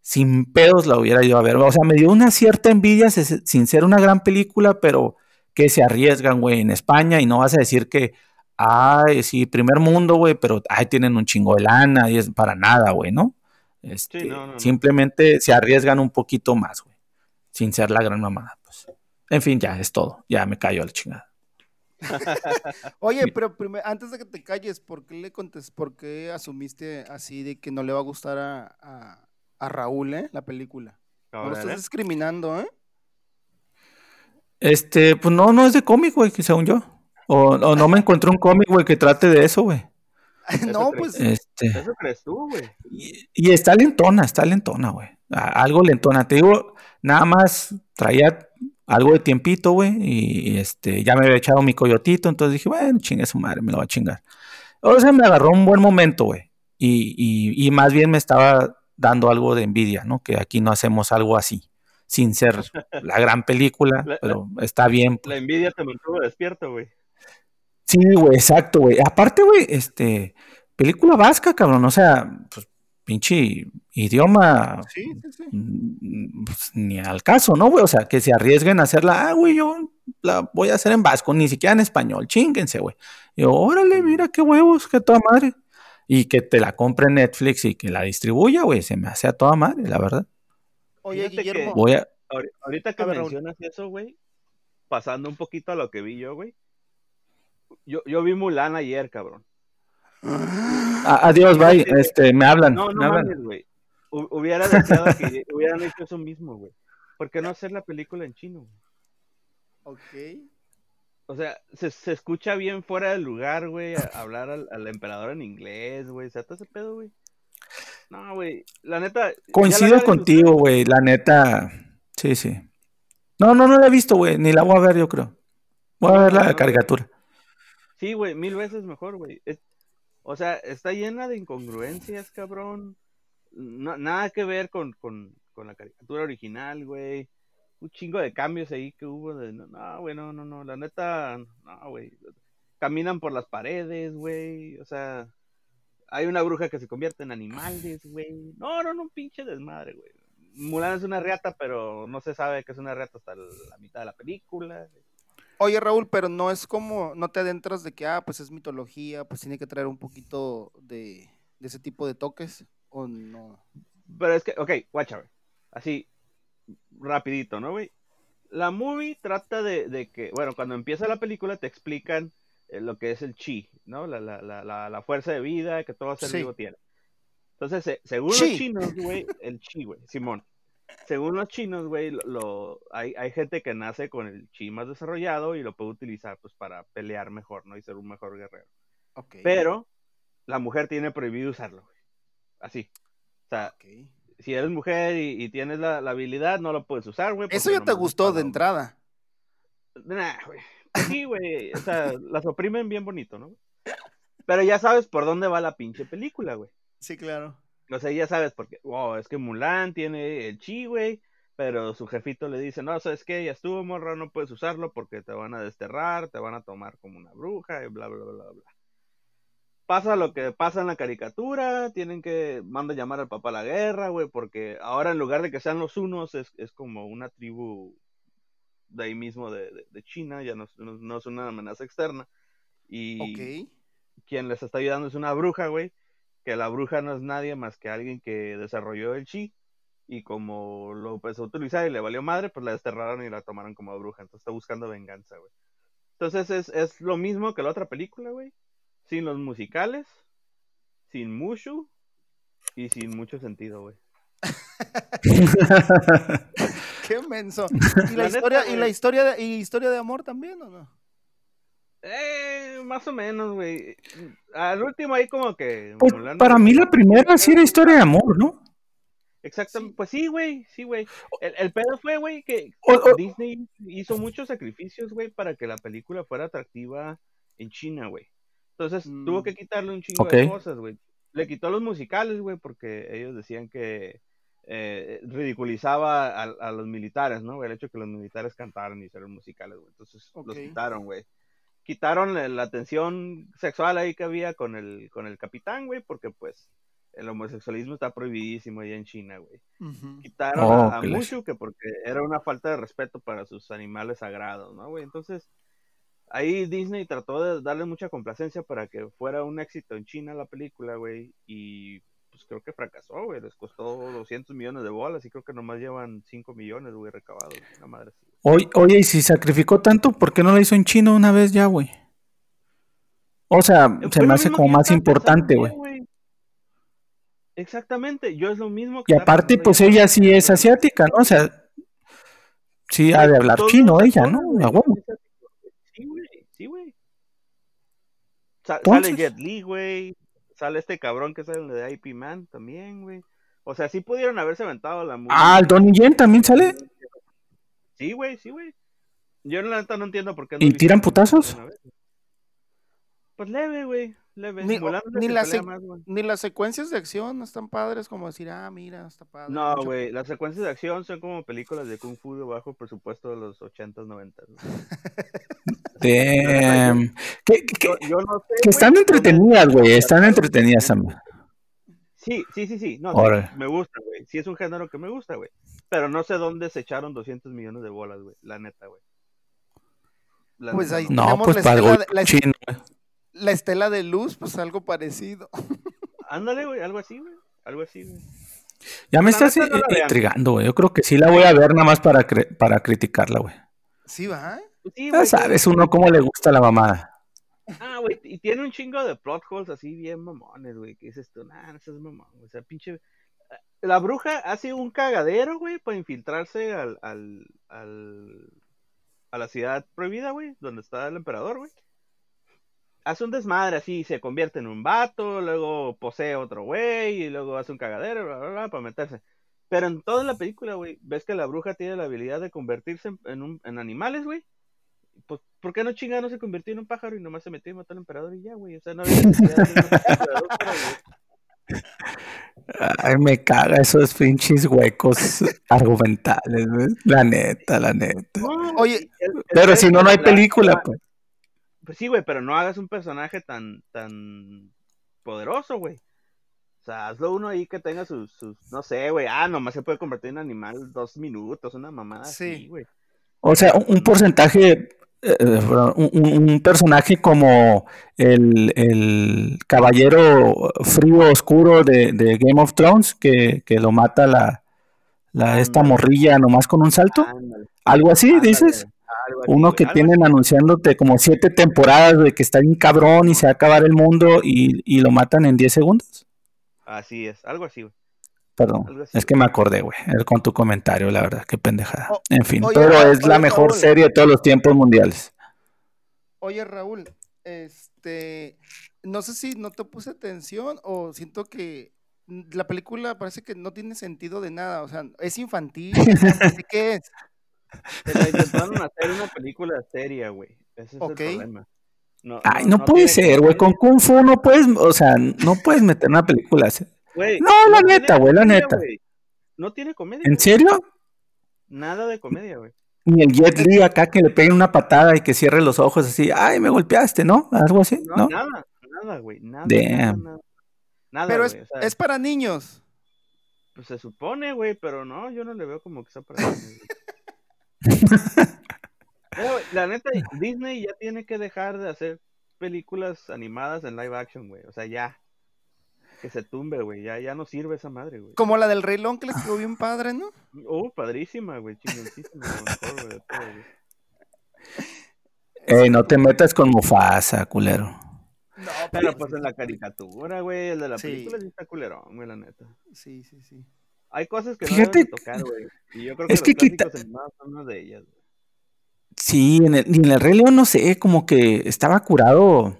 sin pedos la hubiera ido a ver. O sea, me dio una cierta envidia se- sin ser una gran película, pero que se arriesgan, güey, en España y no vas a decir que, ay, sí, primer mundo, güey, pero, ay, tienen un chingo de lana y es para nada, güey, ¿no? Este, no, no, no. Simplemente se arriesgan un poquito más, güey, sin ser la gran mamada, pues. En fin, ya, es todo. Ya me cayó la chingada. Oye, pero primer- antes de que te calles, ¿por qué le contes, por qué asumiste así de que no le va a gustar a, a- a Raúl, eh, la película? No lo estás ¿eh? discriminando, ¿eh? Este, pues no, no es de cómic, güey, que según yo. O, o no me encontré un cómic, güey, que trate de eso, güey. no, pues, Este. Eso crees tú, güey. Y, y está lentona, está lentona, güey. A- Algo lentona. Te digo, nada más traía algo de tiempito, güey. Y, este, ya me había echado mi coyotito. Entonces dije, bueno, chingue su madre, me lo va a chingar. O sea, me agarró un buen momento, güey. Y, y, y más bien me estaba dando algo de envidia, ¿no? Que aquí no hacemos algo así. Sin ser la gran película, La- pero está bien. pues. La envidia te mantuvo despierto, güey. Sí, güey, exacto, güey. Aparte, güey, este, película vasca, cabrón. O sea, pues, pinche idioma sí, sí, sí. mm, pues, ni al caso, ¿no, güey? O sea, que se arriesguen a hacerla, ah, güey, yo la voy a hacer en vasco, ni siquiera en español, chinguense, güey. Y yo, órale, mira qué huevos, qué toda madre. Y que te la compre Netflix y que la distribuya, güey, se me hace a toda madre, la verdad. Oye, Guillermo, Voy a, Ahori- Ahorita que A ver, mencionas eso, güey, pasando un poquito a lo que vi yo, güey. Yo, yo vi Mulan ayer, cabrón. A- adiós, bye, este, me hablan, No, me no hablan. mames, güey. Hu- Hubiera deseado que hubieran hecho eso mismo, güey. ¿Por qué no hacer la película en chino? güey? ok. O sea, se, se escucha bien fuera del lugar, güey, hablar al, al emperador en inglés, güey. O sea, todo ese pedo, güey. No, güey. La neta. la Coincido contigo, güey, la neta. Sí, sí. No, no, no la he visto, güey, ni la voy a ver, yo creo. Voy a ver la no. caricatura. Sí, güey, mil veces mejor, güey. Es- O sea, está llena de incongruencias, cabrón. No- nada que ver con, con, con la caricatura original, güey. Un chingo de cambios ahí que hubo. De, no, no, güey, no, no, no. La neta, no, güey. Caminan por las paredes, güey. O sea, hay una bruja que se convierte en animales, güey. No, no, no, pinche desmadre, güey. Mulan es una reata, pero no se sabe que es una reata hasta la mitad de la película. Oye, Raúl, pero no es como, no te adentras de que, ah, pues es mitología, pues tiene que traer un poquito de, de ese tipo de toques, o no. Pero es que, ok, guacha. Así, rapidito, ¿no, güey? La movie trata de, de que, bueno, cuando empieza la película te explican eh, lo que es el chi, ¿no? La, la, la, la, la fuerza de vida que todo ser Sí. vivo tiene. Entonces, se- según Chi. los chinos, güey, el chi, güey, Simón. Según los chinos, güey, lo, lo- hay, hay gente que nace con el chi más desarrollado y lo puede utilizar, pues, para pelear mejor, ¿no? Y ser un mejor guerrero. Ok. Pero la mujer tiene prohibido usarlo, güey. Así. O sea, si eres mujer y, y tienes la, la habilidad, no lo puedes usar, güey. Eso ya te gustó de entrada. Nah, güey. Pues sí, güey. O sea, las oprimen bien bonito, ¿no? Pero ya sabes por dónde va la pinche película, güey. Sí, claro. O sea, ya sabes porque, wow, es que Mulan tiene el chi, güey. pero su jefito le dice, no, sabes qué, ya estuvo, morra, no puedes usarlo porque te van a desterrar, te van a tomar como una bruja y bla, bla, bla, bla. Pasa lo que pasa en la caricatura, tienen que, manda llamar al papá a la guerra, güey, porque ahora en lugar de que sean los unos, es, es como una tribu de ahí mismo de, de, China, ya no, no, es una amenaza externa. Y quien les está ayudando es una bruja, güey, que la bruja no es nadie más que alguien que desarrolló el chi y como lo empezó a utilizar y le valió madre, pues la desterraron y la tomaron como bruja. Entonces está buscando venganza, güey. Entonces es, es lo mismo que la otra película, güey. Sin los musicales, sin Mushu y sin mucho sentido, güey. Qué menso. ¿Y la, historia, ¿y la historia, de, y historia de amor también o no? Eh, más o menos, güey. Al último ahí como que... Pues, para mí la primera sí era historia de amor, ¿no? Exactamente, pues sí, güey, sí, güey. El, el, pedo fue, güey, que Disney hizo muchos sacrificios, güey, para que la película fuera atractiva en China, güey. Entonces tuvo que mm. quitarle un chingo de cosas, güey. Le quitó los musicales, güey, porque ellos decían que eh, ridiculizaba a, los militares, ¿no? El hecho de que los militares cantaran y hicieran musicales, güey. Entonces los quitaron, güey. Quitaron la, tensión sexual ahí que había con el, con el capitán, güey, porque pues el homosexualismo está prohibidísimo allá en China, güey. Quitaron a, oh, Mushu que porque era una falta de respeto para sus animales sagrados, ¿no, güey? Entonces, ahí Disney trató de darle mucha complacencia para que fuera un éxito en China la película, güey, y pues creo que fracasó, güey. Les costó 200 millones de bolas y creo que nomás llevan 5 millones, güey, recabados. Una madre Oye, oye, y si sacrificó tanto, ¿por qué no lo hizo en chino una vez ya, güey? O sea, se me hace como más importante, güey. Exactamente, yo es lo mismo que... Y aparte, pues ella sí es asiática, ¿no? O sea, sí ha de hablar chino ella, ¿no? Sí, güey, sí, güey. sale Jet Li, güey. Sale este cabrón que sale de IP Man también, güey. O sea, sí pudieron haberse aventado la Ah, el Donnie Yen también sale. Sí, güey, sí, güey. Yo en la neta no entiendo por qué. ¿Y tiran putazos? Pues leve, güey. Ni, ni, las secuencias de acción están padres como decir, ah, mira, está padre. No, güey, las secuencias de acción son como películas de Kung Fu de bajo presupuesto de los 80s, 90s. Damn. Que, están entretenidas, güey, están entretenidas, Sí, sí, sí, sí. No, me gusta, güey. Sí es un género que me gusta, güey. Pero no sé dónde se echaron 200 millones de bolas, güey. La neta, güey. pues ahí no, pues para algo chino, la estela de luz, pues algo parecido. Ándale, güey, algo así, güey. Algo así, güey. Ya me estás intrigando, güey. Yo creo que sí la voy a ver nada más para, para criticarla, güey. Sí, va. Sabes uno cómo le gusta la mamada. Ah, güey, y tiene un chingo de plot holes así bien mamones, güey. Que dices tú, nah, no es mamón, O sea, pinche. La bruja hace un cagadero, güey, para infiltrarse al, al, al, a la ciudad prohibida, güey, donde está el emperador, güey hace un desmadre así, se convierte en un vato, luego posee otro güey, y luego hace un cagadero, bla, bla, bla, para meterse. Pero en toda la película, güey, ves que la bruja tiene la habilidad de convertirse en, un, en animales, güey. Pues, ¿por qué no chingada no se convirtió en un pájaro y nomás se metió y mató al emperador y ya, güey? O sea, no había necesidad de Ay, me caga esos pinches huecos argumentales, La neta, la neta. Oye, pero si no, no hay película, pues. Pues sí, güey, pero no hagas un personaje tan, tan poderoso, güey. O sea, hazlo uno ahí que tenga sus, sus no sé, güey, ah, nomás se puede convertir en animal dos minutos, una mamada sí. güey. O sea, un porcentaje, eh, un, personaje como el, el, caballero frío oscuro de, de Game of Thrones, que, que lo mata la, la esta morrilla nomás con un salto. Algo así, dices. Uno que tienen anunciándote como siete temporadas de que está bien cabrón y se va a acabar el mundo y, lo matan en 10 segundos. Así es, algo así, güey. Perdón, es que me acordé, güey, con tu comentario, la verdad, qué pendejada. Oh, en fin, pero es la mejor serie de todos los tiempos mundiales. Oye, Raúl, este, no sé si no te puse atención o siento que la película parece que no tiene sentido de nada, o sea, es infantil, ¿qué es? Pero intentaron hacer una película seria, güey. Ese es el problema. No, Ay, no, puede ser, güey. Con Kung Fu no puedes, o sea, no puedes meter una película no, la neta, güey, la neta. No tiene comedia. ¿En serio? Nada de comedia, güey. Ni el Jet Li acá que le peguen una patada y que cierre los ojos así, ay, me golpeaste, ¿no? Algo así, No, ¿no? nada, nada, güey. Nada, nada, Damn. nada. Nada, Pero es, güey, o sea, es para niños. Pues se supone, güey, pero no, yo no le veo como que sea para niños, la neta, Disney ya tiene que dejar de hacer películas animadas en live action, güey. O sea, ya. Que se tumbe, güey. Ya, ya no sirve esa madre, güey. Como la del Rey León que les quedó bien padre, ¿no? Oh, padrísima, güey. Chingoncísima. Ey, no te metas con Mufasa, culero. No, Pero pues en la caricatura, güey, el de la Sí. película sí está culerón, güey, la neta. Sí, sí, sí. Hay cosas que no deben de tocar, güey. Y yo creo que es los que quita- clásicos animados son una de ellas, güey. Sí, en el, en el Rey León no sé, como que estaba curado.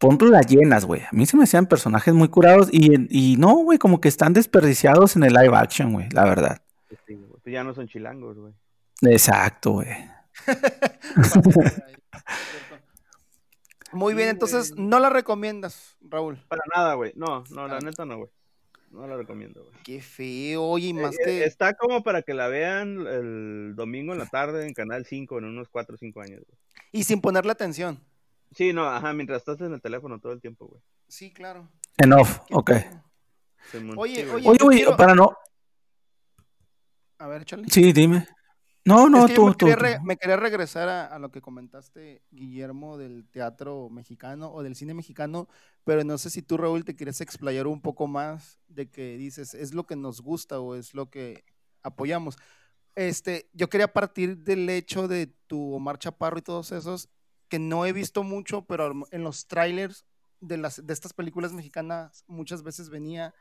Ejemplo, las llenas, güey. A mí se me hacían personajes muy curados y, y no, güey, como que están desperdiciados en el live action, güey, la verdad. Pues sí. Pues ya no son chilangos, güey. Exacto, güey. Muy bien, entonces no la recomiendas, Raúl. Para nada, güey. No, no, la Ah. neta no, güey. No la recomiendo, güey. Qué feo, oye, y más Eh, que... Está como para que la vean el domingo en la tarde en Canal 5 en unos 4 o 5 años, güey. Y sin ponerle atención. Sí, no, ajá, mientras estás en el teléfono todo el tiempo, güey. Sí, claro. Enough, Qué ok. Oye, oye, Oye, güey, quiero- para no. A ver, échale. Sí, dime. No, no, es que yo tú, me, tú. quería re- me quería regresar a, a lo que comentaste, Guillermo, del teatro mexicano o del cine mexicano, pero no sé si tú, Raúl, te quieres explayar un poco más de que dices, es lo que nos gusta o es lo que apoyamos. Este, yo quería partir del hecho de tu Omar Chaparro y todos esos, que no he visto mucho, pero en los trailers de, las, de estas películas mexicanas muchas veces venía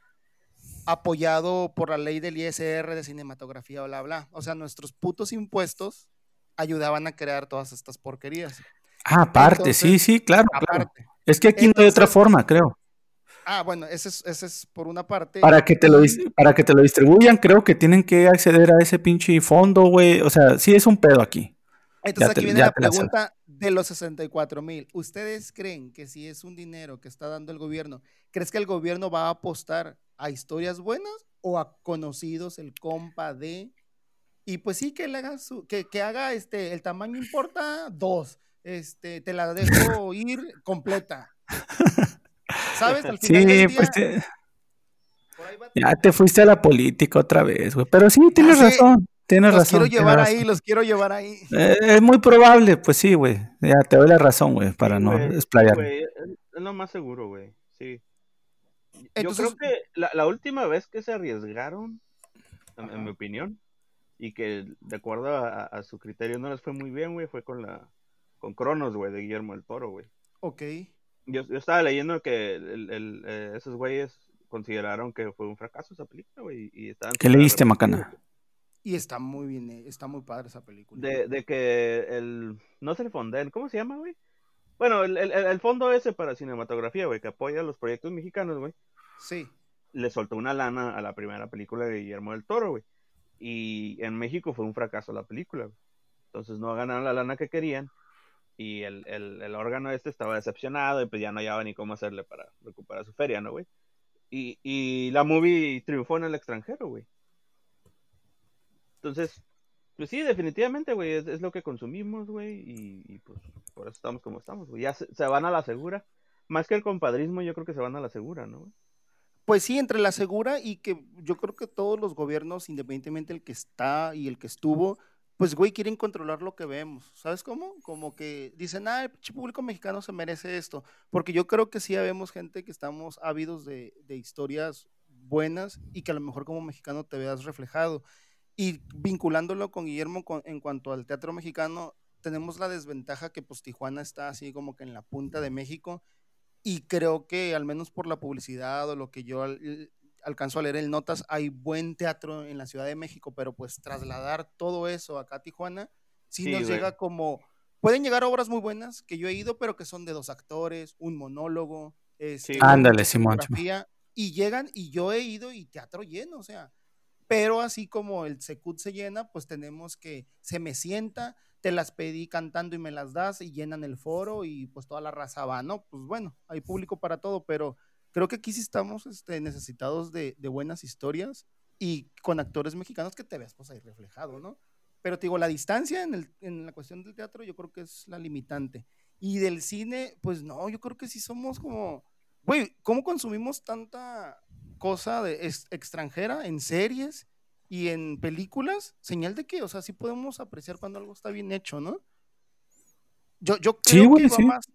apoyado por la ley del ISR de cinematografía, bla, bla. O sea, nuestros putos impuestos ayudaban a crear todas estas porquerías. Ah, aparte, sí, Entonces, sí, claro, claro. Aparte. Es que aquí no hay otra forma, creo. Ah, bueno, ese es, ese es por una parte. Para que te lo para que te lo distribuyan, creo que tienen que acceder a ese pinche fondo, güey. O sea, sí es un pedo aquí. Entonces Ya te- aquí viene la pregunta de los 64 mil. ¿Ustedes creen que si es un dinero que está dando el gobierno, crees que el gobierno va a apostar a historias buenas o a conocidos, el compa de... Y pues sí, que le haga su, que, que haga este, el tamaño importa dos. Este, te la dejo ir completa. ¿Sabes? Al final Sí, del día, pues te- ya te fuiste a la política otra vez, güey. Pero sí, tienes sé, razón. Tienes los razón. quiero tienes llevar ahí, los quiero llevar ahí. Eh, es muy probable, pues sí, güey. Ya te doy la razón, güey, para Sí, no güey, es, lo más seguro, güey. Sí. Entonces- Yo creo que la, la última vez que se arriesgaron, en, en mi opinión, y que de acuerdo a, a su criterio no les fue muy bien, güey, fue con la con Cronos, güey, de Guillermo del Toro, güey. Ok. Yo, yo estaba leyendo que el- el- eh, esos güeyes consideraron que fue un fracaso esa película, güey, y estaban ¿Qué leíste, Macana? Y está muy bien, eh, está muy padre esa película. De, de que el. No es el Fonden, ¿cómo se llama, güey? Bueno, el, el, el fondo ese para cinematografía, güey, que apoya los proyectos mexicanos, güey, Sí. le soltó una lana a la primera película de Guillermo del Toro, güey. Y en México fue un fracaso la película, güey. Entonces no ganaron la lana que querían. Y el, el, el órgano este estaba decepcionado y pues ya no hallaba ni cómo hacerle para recuperar su feria, ¿no, güey? Y, y la movie triunfó en el extranjero, güey. Entonces, pues sí, definitivamente, güey, es, es lo que consumimos, güey, y, y, pues por eso estamos como estamos, güey. Ya se, se van a la segura. Más que el compadrismo, yo creo que se van a la segura, ¿no? Pues sí, entre la segura y que yo creo que todos los gobiernos, independientemente el que está y el que estuvo, pues güey, quieren controlar lo que vemos. ¿Sabes cómo? Como que dicen, ah, el público mexicano se merece esto. Porque yo creo que sí habemos gente que estamos ávidos de, de historias buenas y que a lo mejor como mexicano te veas reflejado. Y vinculándolo con Guillermo con- en cuanto al teatro mexicano, tenemos la desventaja que pues Tijuana está así como que en la punta de México y creo que al menos por la publicidad o lo que yo al- alcanzo a leer en notas, hay buen teatro en la Ciudad de México, pero pues trasladar todo eso acá a Tijuana, sí, Sí, nos güey. llega como, pueden llegar obras muy buenas que yo he ido, pero que son de dos actores, un monólogo, este, Sí, Ándale, Simón, y llegan, y yo he ido y teatro lleno, o sea, pero así como el Secut se llena, pues tenemos que se me sienta, te las pedí cantando y me las das y llenan el foro y pues toda la raza va, ¿no? Pues bueno, hay público para todo, pero creo que aquí sí estamos este, necesitados de, de buenas historias y con actores mexicanos que te ves pues ahí reflejado, ¿no? Pero te digo, la distancia en, el, en la cuestión del teatro yo creo que es la limitante. Y del cine, pues no, yo creo que sí somos como, güey, ¿cómo consumimos tanta cosa de extranjera en series y en películas? Señal de que, o sea, sí podemos apreciar cuando algo está bien hecho, ¿no? Yo, yo creo que va más,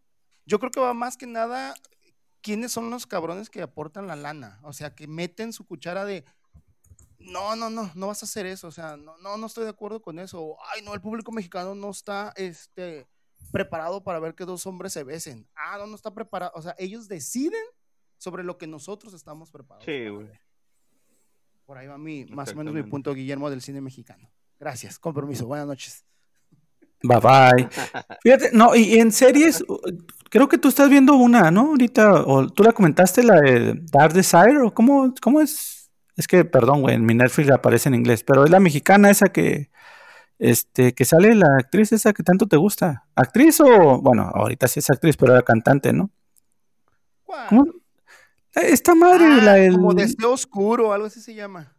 yo creo que va más que nada quiénes son los cabrones que aportan la lana, o sea, que meten su cuchara de no, no, no, no vas a hacer eso, o sea, no, no, no estoy de acuerdo con eso. Ay, no, el público mexicano no está, este, preparado para ver que dos hombres se besen. Ah, no, no está preparado. O sea, ellos deciden sobre lo que nosotros estamos preparados. Sí, güey. Por ahí va mi, más o menos mi punto, Guillermo, del cine mexicano. Gracias, compromiso. Buenas noches. Bye bye. Fíjate, no, y en series, creo que tú estás viendo una, ¿no? Ahorita, o tú la comentaste, la de Dark Desire, o cómo, cómo es. Es que, perdón, güey, en mi Netflix aparece en inglés, pero es la mexicana esa que, este, que sale la actriz esa que tanto te gusta. ¿Actriz o, bueno, ahorita sí es actriz, pero era cantante, ¿no? ¿Cómo? Esta madre, ah, la del... Como Deseo Oscuro, algo así se llama.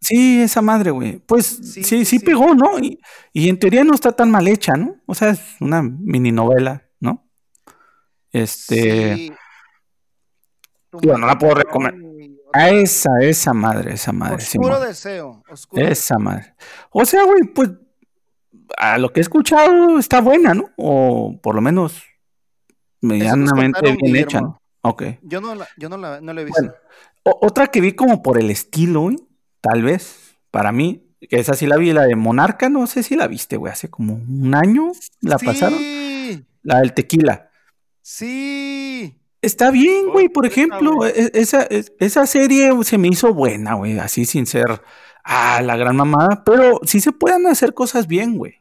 Sí, esa madre, güey. Pues sí, sí, pegó, ¿no? Y, y, en teoría no está tan mal hecha, ¿no? O sea, es una mini novela, ¿no? Este. Sí. Bueno, no la puedo recomendar. A esa, esa madre, esa madre. Oscuro deseo. Oscuro. Esa madre. O sea, güey, pues a lo que he escuchado está buena, ¿no? O por lo menos medianamente bien hecha, ¿no? Ok. Yo no la, yo no la, no la he visto. otra que vi como por el estilo, güey tal vez, para mí, que esa sí la vi, la de Monarca, no sé si la viste, güey, hace como un año la pasaron. La del tequila. Sí. Está bien, güey, por ejemplo, e, esa, esa serie se me hizo buena, güey, así sin ser, ah, la gran mamada, pero sí se pueden hacer cosas bien, güey.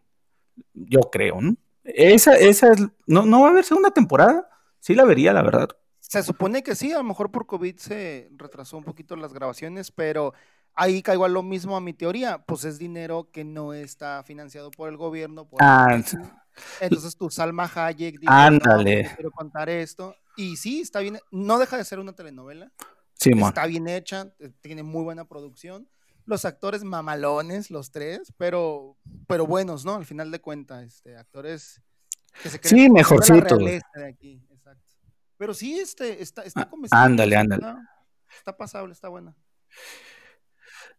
Yo creo, ¿no? Esa, esa es, no, no va a haber segunda temporada, sí la vería, la verdad. Se supone que sí, a lo mejor por COVID se retrasó un poquito las grabaciones, pero ahí caigo a lo mismo a mi teoría, pues es dinero que no está financiado por el gobierno. ah, entonces tu Salma Hayek dice, Ándale. quiero contar esto. Y sí, está bien, no deja de ser una telenovela. Sí, está bien hecha, eh, tiene muy buena producción. Los actores mamalones, los tres, pero, pero buenos, ¿no? Al final de cuentas, este, actores que se creen Sí, mejorcito. Pero sí, este, está, está ah, Ándale, ándale. está pasable, está buena.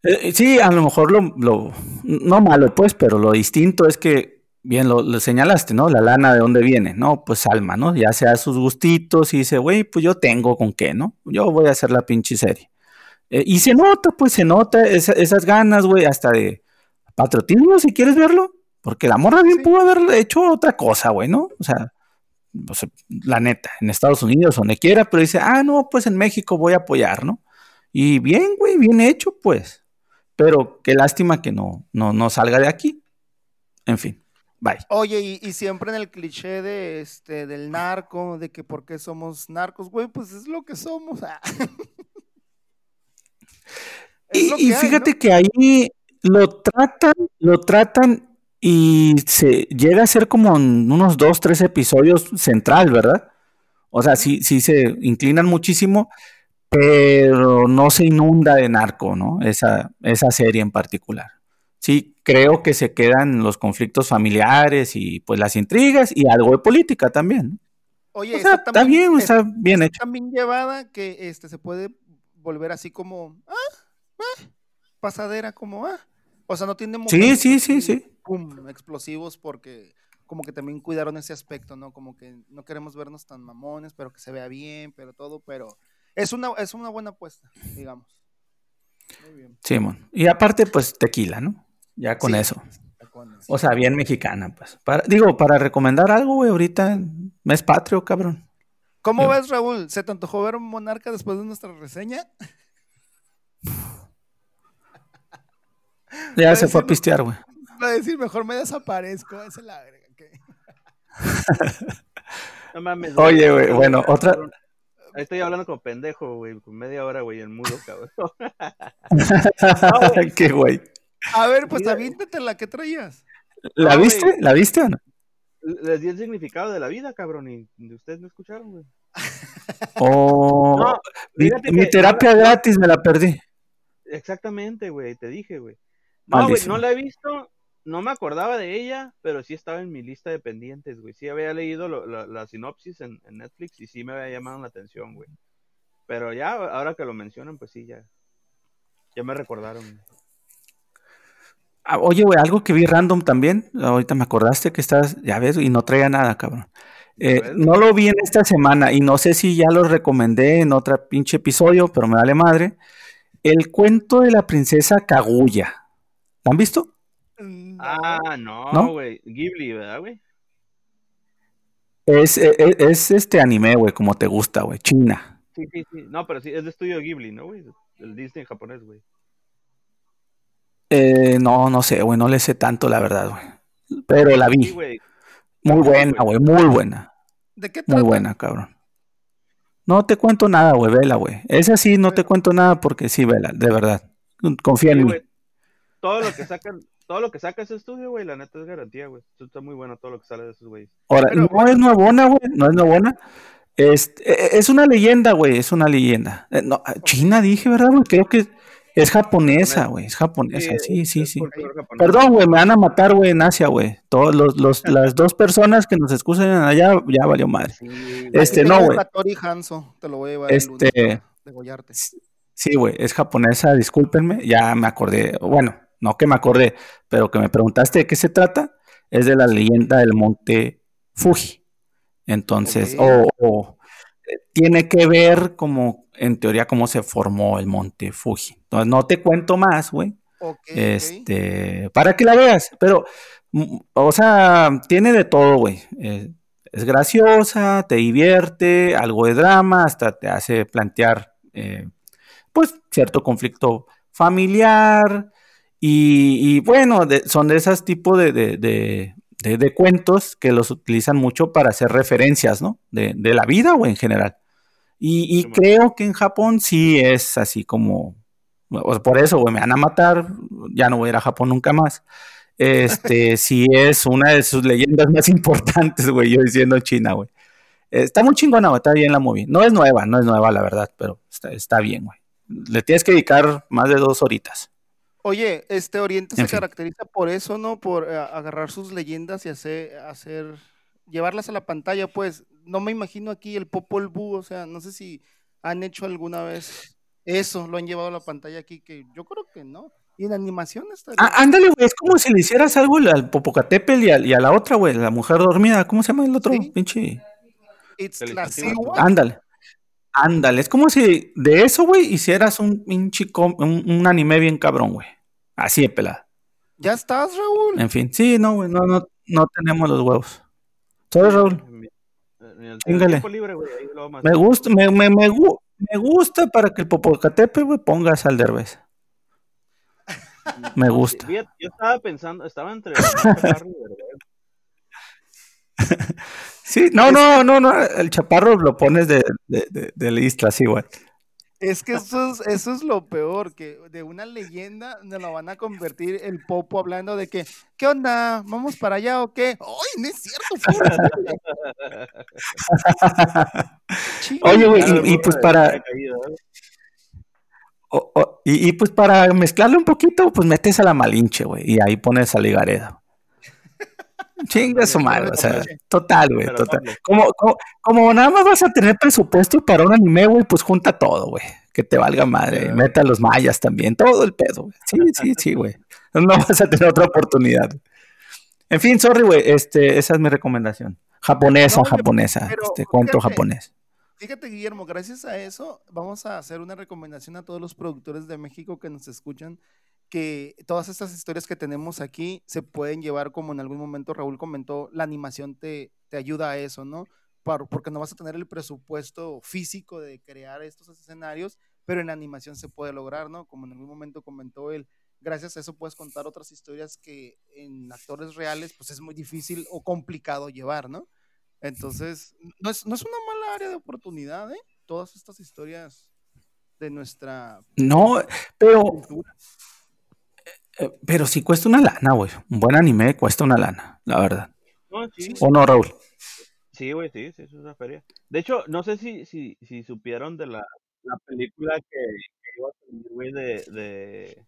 Eh, sí, a lo mejor lo, no malo pues, pero lo distinto es que, bien lo, señalaste, ¿no? La lana de dónde viene, ¿no? Pues Alma, ¿no? Ya sea sus gustitos y dice, güey, pues yo tengo con qué, ¿no? Yo voy a hacer la pinche serie. Eh, y se nota, pues se nota esas ganas, güey, hasta de patriotismo, si quieres verlo, porque la morra bien pudo haber hecho otra cosa, güey, ¿no? O sea, la neta, en Estados Unidos, donde quiera, pero dice, ah, no, pues en México voy a apoyar, ¿no? Y bien, güey, bien hecho, pues. Pero qué lástima que no, no, no salga de aquí. En fin. Bye. Oye, y, siempre en el cliché de este del narco, de que por qué somos narcos, güey, pues es lo que somos. Ah. y, fíjate que ahí lo tratan, lo tratan y se llega a ser como en unos dos, tres episodios central, ¿verdad? O sea, sí, sí se inclinan muchísimo pero no se inunda de narco, ¿no? Esa, esa serie en particular. Sí, creo que se quedan los conflictos familiares y pues las intrigas y algo de política también. Oye, está bien, está bien hecho. También llevada que este se puede volver así como ah, ah, pasadera como ah. O sea, no tiene Sí, sí, sí, sí. explosivos porque como que también cuidaron ese aspecto, ¿no? Como que no queremos vernos tan mamones, pero que se vea bien, pero todo, pero es una, es una buena apuesta, digamos. Muy bien. Simón. y aparte, pues tequila, ¿no? Ya con eso. O sea, bien mexicana, pues. digo, para recomendar algo, güey, ahorita mes patrio, cabrón. ¿Cómo ves, Raúl? ¿Se te antojó ver un monarca después de nuestra reseña? Ya se fue a pistear, güey. Va a decir, mejor me desaparezco. Esa es la agrega. no mames. Oye, güey, bueno, otra, Ahí estoy hablando como pendejo, güey, con media hora, güey, en mudo, cabrón. Qué güey. A ver, pues aviéntate la que traías. ¿La viste? ¿La viste o no? Les di el significado de la vida, cabrón, y ustedes no escucharon, güey. Oh, mi, terapia gratis me la perdí. Exactamente, güey, te dije, güey. No, güey, no la he visto, no me acordaba de ella, pero sí estaba en mi lista de pendientes, güey. Sí había leído la, sinopsis en, Netflix y sí me había llamado la atención, güey. Pero ya, ahora que lo mencionan, pues sí, ya. Ya me recordaron. Ah, oye, güey, algo que vi random también. Ahorita me acordaste que estás, ya ves, y no traía nada, cabrón. Eh, no lo vi en esta semana y no sé si ya lo recomendé en otro pinche episodio, pero me vale madre. El cuento de la princesa Kaguya. ¿Lo han visto? Ah, no, güey. Ghibli, ¿verdad, güey? Es, es, e, es, este anime, güey, como te gusta, güey. China. Sí, sí, sí. No, pero sí, es de estudio Ghibli, ¿no, güey? El Disney japonés, güey. Eh, no, no sé, güey, no le sé tanto, la verdad, güey. Pero la vi. muy buena, güey, muy buena. ¿De qué Muy buena, cabrón. No te cuento nada, güey, vela, güey. Esa sí, no te cuento nada porque sí, vela, de verdad. Confía en mí. Todo lo que sacan, todo lo que saca ese estudio, güey, la neta es garantía, güey. Está muy bueno todo lo que sale de esos güeyes. Ahora, no es nuevona, güey, no es nuevona. Es, e, es una leyenda, güey, es una leyenda. Eh, no, China dije, ¿verdad, güey? Creo que es japonesa, güey, es japonesa, sí, sí, sí. Perdón, güey, me van a matar, güey, en Asia, güey. Todos los, los, las dos personas que nos escuchan allá, ya valió madre. este, no, güey. te lo voy a llevar este, Sí, güey, es japonesa, discúlpenme, ya me acordé, bueno, no que me acordé, pero que me preguntaste de qué se trata, es de la leyenda del monte Fuji. Entonces, o tiene que ver como, en teoría, cómo se formó el monte Fuji. Entonces, no te cuento más, güey. este, para que la veas, pero, mm, o sea, tiene de todo, güey. Eh, es graciosa, te divierte, algo de drama, hasta te hace plantear, eh, pues, cierto conflicto familiar. Y, bueno, son de esos tipos de, de, cuentos que los utilizan mucho para hacer referencias, ¿no? De, la vida o en general. Y, creo que en Japón sí es así como, por eso, güey, me van a matar, ya no voy a ir a Japón nunca más. Este, sí es una de sus leyendas más importantes, güey, yo diciendo China, güey. Está muy chingona, güey, está bien la movie. No es nueva, no es nueva, la verdad, pero está, está bien, güey. Le tienes que dedicar más de dos horitas. Oye, este Oriente se caracteriza por eso, ¿no? Por eh, agarrar sus leyendas y hacer, hacer, llevarlas a la pantalla, pues. No me imagino aquí el Popol Vuh, o sea, no sé si han hecho alguna vez eso, lo han llevado a la pantalla aquí, que yo creo que no. Y en animación está. Ah, ándale, güey, es como si le hicieras algo al Popocatépetl y a, y a la otra, güey, la mujer dormida, ¿cómo se llama el otro? Pinche. Ándale. Ándale, es como si de eso, güey, hicieras un, un, anime bien cabrón, güey. Así de pelada. Ya estás, Raúl. En fin, sí, no, güey, no, no, no tenemos los huevos. Soy Raúl. Me gusta, me, me, me, me, gusta para que el Popocatepe, güey, pongas al derbez. Me gusta. Yo estaba pensando, estaba entre Sí, no, no, no, no, el chaparro lo pones de, de, de, lista, sí, güey. Es que eso es, eso es lo peor, que de una leyenda nos lo van a convertir el popo hablando de que, ¿qué onda? ¿Vamos para allá o qué? ¡Ay, no es cierto! Oye, güey, y, pues para... y, y, pues para mezclarle un poquito, pues metes a la Malinche, güey, y ahí pones a Ligaredo. Chinga su madre, o sea, total, güey, total. Como, como, nada más vas a tener presupuesto para un anime, güey, pues junta todo, güey. Que te valga madre. Meta a los mayas también, todo el pedo, güey. Sí, sí, sí, güey. No vas a tener otra oportunidad. En fin, sorry, güey, este, esa es mi recomendación. Japonesa, japonesa, este cuento japonés. Fíjate, Guillermo, gracias a eso vamos a hacer una recomendación a todos los productores de México que nos escuchan que todas estas historias que tenemos aquí se pueden llevar, como en algún momento Raúl comentó, la animación te, te ayuda a eso, ¿no? porque no vas a tener el presupuesto físico de crear estos escenarios, pero en animación se puede lograr, ¿no? Como en algún momento comentó él, gracias a eso puedes contar otras historias que en actores reales pues es muy difícil o complicado llevar, ¿no? Entonces, no es, no es una mala área de oportunidad, ¿eh? Todas estas historias de nuestra... No, pero... Eh, pero sí cuesta una lana, güey. Un buen anime cuesta una lana, la verdad. No, sí. ¿O no, Raúl? Sí, güey, sí, sí, es una feria. De hecho, no sé si, si, si supieron de la, la película que, iba a salir, güey, de, de...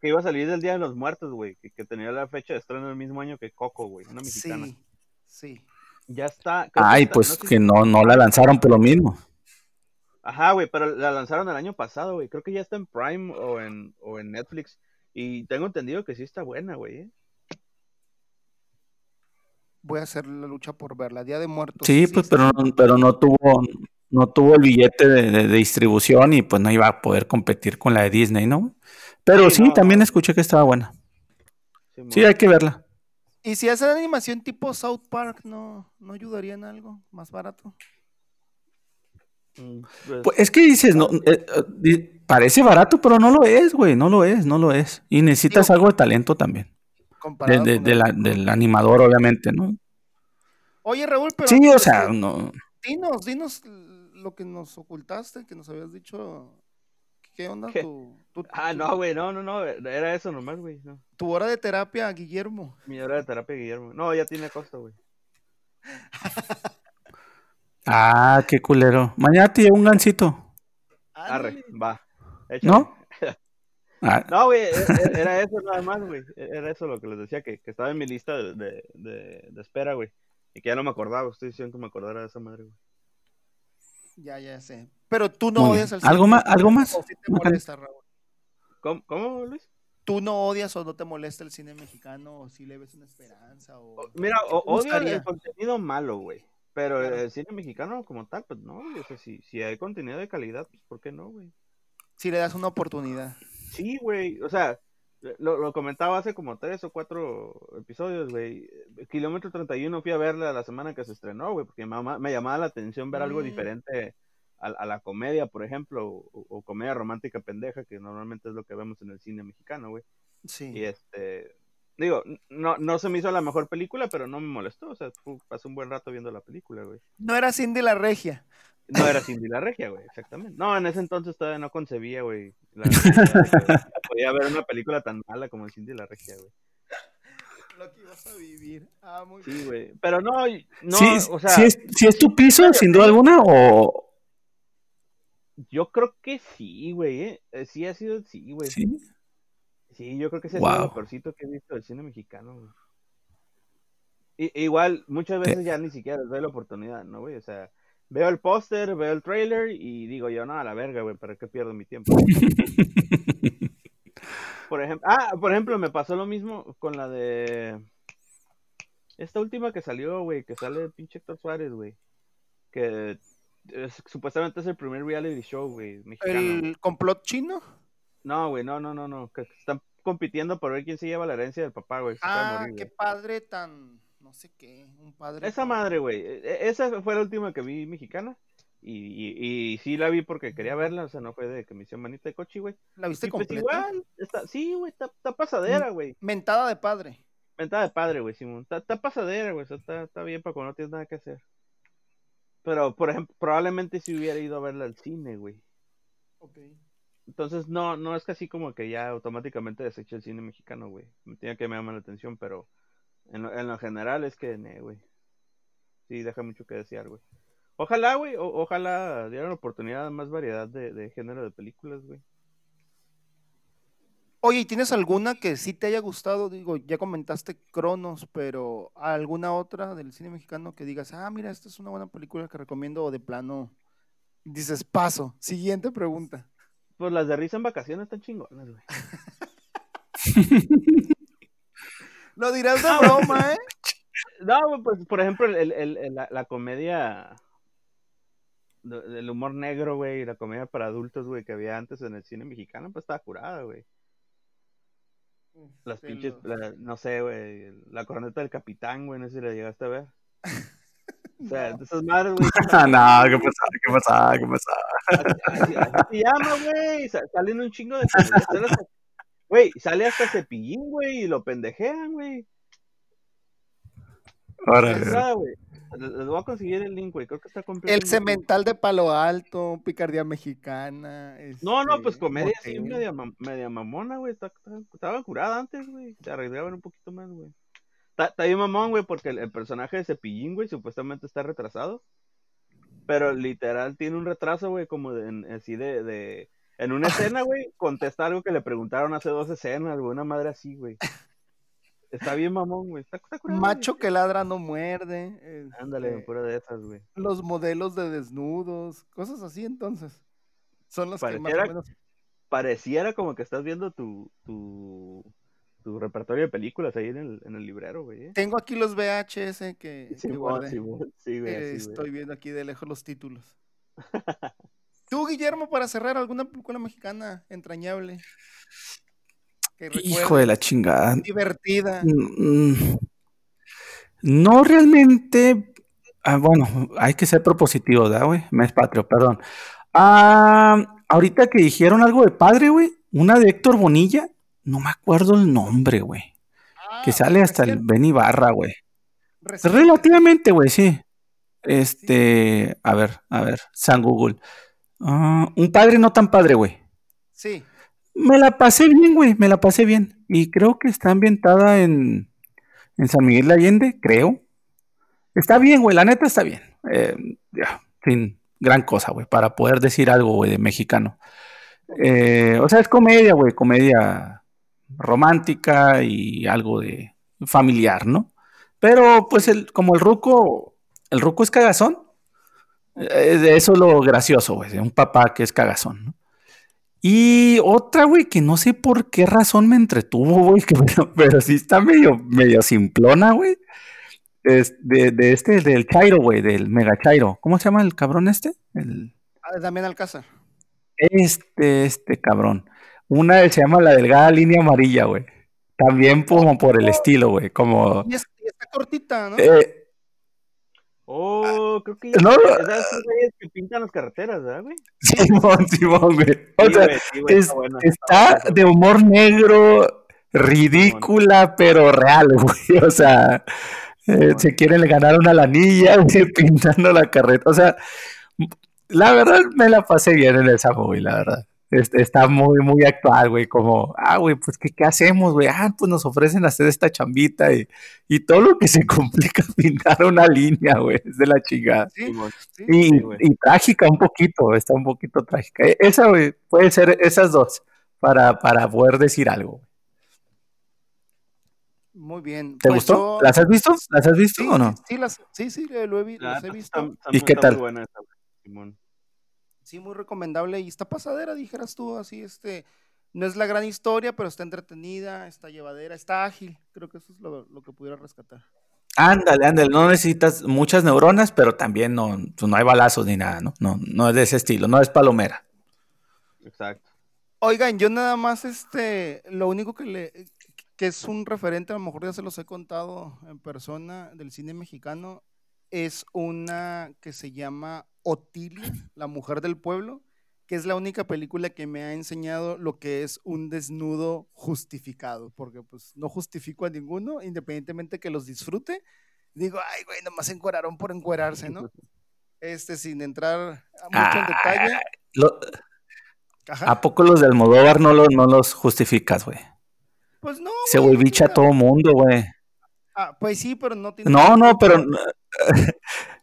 Que iba a salir del Día de los Muertos, güey. Que, que tenía la fecha de estreno el mismo año que Coco, güey. Una mexicana. Sí, sí. Ya está. Ay, está- pues no sé si- que no, no la lanzaron por lo mismo. Ajá, güey, pero la lanzaron el año pasado, güey. Creo que ya está en Prime o en, o en Netflix. Y tengo entendido que sí está buena, güey. ¿eh? Voy a hacer la lucha por verla. Día de Muertos. Sí, pues, pero, no- pero no tuvo, no tuvo el billete de, de- de distribución y pues no iba a poder competir con la de Disney, ¿no? Pero Sí, sí, no, también escuché que estaba buena. Sí, hay que verla. Y si hacen animación tipo South Park, ¿no, no ayudaría en algo más barato? Mm, pues, Pues es que dices, no, eh, eh, parece barato, pero no lo es, güey, no lo es, no lo es. Y necesitas Digo, algo de talento también, de- la- del animador, obviamente, ¿no? Oye, Raúl, pero Sí, o antes sea, de- no. dinos, dinos lo que nos ocultaste, que nos habías dicho. ¿Qué onda ¿Qué? tu, tu- Ah, no, güey, no, no, no. Era eso nomás, güey. No. tu hora de terapia, Guillermo? Mi hora de terapia, Guillermo. No, ya tiene costo, güey. Ah, qué culero. Mañana te llevo un gancito, Arre, va. échale. ¿no? Ah, No, güey, e- e- era eso nada más, güey. E- Era eso lo que les decía, que, que estaba en mi lista de, de, de- de espera, güey. Y que ya no me acordaba, estoy diciendo que me acordara de esa madre, güey. Ya, ya sé. Pero tú no Muy odias al ¿Algo cine más- algo más? ¿O sí te Bacán. molesta, Raúl? ¿Cómo, cómo, Luis? ¿Tú no odias o no te molesta el cine mexicano? ¿O si le ves una esperanza? O... Mira, ¿Qué o- te odio el contenido malo, güey. Pero Claro. el cine mexicano como tal, pues no, güey. O sea, si, si hay contenido de calidad, pues ¿por qué no, güey? Si le das una oportunidad. Sí, güey. O sea, lo, lo comentaba hace como tres o cuatro episodios, güey. Kilómetro 31 fui a verla la semana que se estrenó, güey, porque me llamaba la atención ver algo Mm. diferente a, a la comedia, por ejemplo, o, o comedia romántica pendeja, que normalmente es lo que vemos en el cine mexicano, güey. Sí. Y este, digo, no, no se me hizo la mejor película, pero no me molestó, o sea, pasé un buen rato viendo la película, güey. No era Cindy la regia. No era Cindy la Regia, güey, exactamente. No, en ese entonces todavía no concebía, güey, la, podía ver una película tan mala como Cindy la Regia, güey. Lo que ibas a vivir. Ah, muy Sí, güey. Pero no, no, sí, o sea, sí es, sí es tu piso, sin duda alguna, o yo creo que sí, güey, ¿eh? Eh, Sí ha sido, sí, güey. Sí. Sí. yo creo que sido Wow. lo peorcito que he visto del cine mexicano, güey. I- igual, muchas veces ya ni siquiera les doy la oportunidad, ¿no, güey? O sea, veo el póster, veo el trailer y digo yo, no, a la verga, güey, ¿para qué pierdo mi tiempo? Por ejemplo, ah, por ejemplo, me pasó lo mismo con la de esta última que salió, güey, que sale el pinche Héctor Suárez, güey. Que es- supuestamente es el primer reality show, güey, mexicano. güey. ¿El complot chino? No, güey, no, no, no, no. Que están compitiendo por ver quién se lleva la herencia del papá, güey. Ah, morir, qué güey. padre tan. No sé qué. Un padre. Esa tan- madre, güey. e- e- Esa fue la última que vi mexicana. Y, y, y sí la vi porque quería verla, o sea, no fue de que me hicieron manita de coche, güey. ¿La viste Y pues completa? igual, está, sí, güey, está, está pasadera, güey. Mentada de padre. Mentada de padre, güey, Simón. Está, está pasadera, güey. o sea, Está, está bien para cuando no tienes nada que hacer. Pero, por ejemplo, probablemente si hubiera ido a verla al cine, güey. Ok. Entonces, no, no es casi como que ya automáticamente deseché el cine mexicano, güey. Me tenía que me la atención, pero en lo, en lo general es que, güey. Sí, deja mucho que desear, güey. Ojalá, güey, o- ojalá dieran oportunidad más variedad de, de género de películas, güey. Oye, ¿y tienes alguna que sí te haya gustado? Digo, ya comentaste Cronos, pero ¿alguna otra del cine mexicano que digas, ah, mira, esta es una buena película que recomiendo o de plano dices, paso? Siguiente pregunta. Pues las de risa en vacaciones están chingonas, güey. Lo dirás de broma, ¿eh? No, pues, por ejemplo, el, el- el- la, la comedia del humor negro, güey, y la comedia para adultos, güey, que había antes en el cine mexicano, pues estaba curada, güey. Las pinches, la- no sé, güey, la corneta del capitán, güey, no sé si la llegaste a ver. O sea, No. de esas madres, güey. Ah, no, ¿qué pasa? ¿Qué pasa? ¿Qué pasa? Así, así se llama, güey. sa- Salen un chingo de comedias, sale hasta- Güey, sale hasta cepillín, güey, y lo pendejean, güey. Nada, güey. Les, voy a conseguir el link, güey. Creo que está completo. El cemental de Palo Alto, Picardía Mexicana. No, no, este, pues comedia así, Motel. media, media mamona, güey. Estaba curada antes, güey. Se arreglaban un poquito más, güey. Está, bien mamón, güey, porque el, el personaje de Cepillín, güey, supuestamente está retrasado. Pero literal tiene un retraso, güey, como de, en- así de, de... En una escena, güey, contesta algo que le preguntaron hace dos escenas, güey, una madre así, güey. Está bien mamón, güey. Está, está curado, güey. Macho que ladra no muerde. Ándale, pura de esas, güey. Los modelos de desnudos, cosas así entonces. Son los que más Pareciera- o menos... Pareciera como que estás viendo tu, tu, tu repertorio de películas ahí en el, en el librero, güey. Tengo aquí los VHS que, guardé. Sí, güey, Eh, güey. estoy viendo aquí de lejos los títulos. Tú, Guillermo, para cerrar, ¿alguna película mexicana entrañable? Que Hijo de la chingada. divertida. Mm, No realmente. ah, bueno, hay que ser propositivo, ¿verdad, güey? Mes patrio, perdón. Ah, ahorita que dijeron algo de padre, güey. Una de Héctor Bonilla. No me acuerdo el nombre, güey. Que Ah, sale hasta el recién- Ben Barra, güey. Relativamente, güey, sí. Este, a ver, a ver, San Google. Ah, un padre no tan padre, güey. Sí. Me la pasé bien, güey, me la pasé bien. Y creo que está ambientada en, en San Miguel de Allende, creo. Está bien, güey, la neta está bien. Eh, ya, sin gran cosa, güey, para poder decir algo, güey, de mexicano. Eh, o sea, es comedia, güey, comedia romántica y algo de familiar, ¿no? Pero, pues, el, como el ruco, el ruco es cagazón. eh, eso es lo gracioso, güey, de un papá que es cagazón, ¿no? Y otra, güey, que no sé por qué razón me entretuvo, güey, que pero, pero sí está medio, medio simplona, güey. Es de, de este, del Chairo, güey, del Mega Chairo. ¿Cómo se llama el cabrón este? El, Ah, Damián Alcázar. este, este cabrón. Una se llama La Delgada Línea Amarilla, güey. También como por el estilo, güey. Como. Y, es- y está cortita, ¿no? eh, Oh, creo que No. ya. Esas son güeyes que pintan las carreteras, ¿verdad, güey? Simón, Simón, güey. O Sí, sea, güey, sí, güey, es- está de humor negro, ridícula, pero real, güey. O sea, eh, se quieren ganar una lanilla, güey, pintando la carreta. O sea, la verdad me la pasé bien en esa movie, la verdad. Es- Está muy, muy actual, güey, como, ah, güey, pues, ¿qué, qué hacemos, güey? Ah, pues nos ofrecen hacer esta chambita y, y todo lo que se complica pintar una línea, güey, es de la chingada. Sí, sí. Y, Sí, y trágica un poquito, está un poquito trágica. E- Esa, güey, puede ser esas dos para, para poder decir algo. Muy bien. ¿Te Pues gustó? yo- ¿Las has visto? ¿Las has visto Sí, o no? sí, sí, las- sí, sí, lo he, los he visto. está- está ¿Y muy- qué tal? muy buena esa, güey, Simón. Sí, muy recomendable y está pasadera, dijeras tú, así, este, no es la gran historia, pero está entretenida, está llevadera, está ágil, creo que eso es lo, lo que pudiera rescatar. Ándale, ándale, no necesitas muchas neuronas, pero también no, pues no hay balazos ni nada, ¿no? No, no es de ese estilo, no es palomera. Exacto. Oigan, yo nada más, este, lo único que le, que es un referente, a lo mejor ya se los he contado en persona, del cine mexicano, es una que se llama Otilia, la mujer del pueblo, que es la única película que me ha enseñado lo que es un desnudo justificado, porque pues no justifico a ninguno, independientemente que los disfrute, digo, ay, güey, nomás se encueraron por encuerarse, ¿no? Este, sin entrar mucho en detalle. Lo- Ajá. ¿A poco los de Almodóvar no, lo- no los justificas, güey? Pues no. Se bicha a todo mundo, güey. Ah, pues sí, pero no tiene. No, no, pero,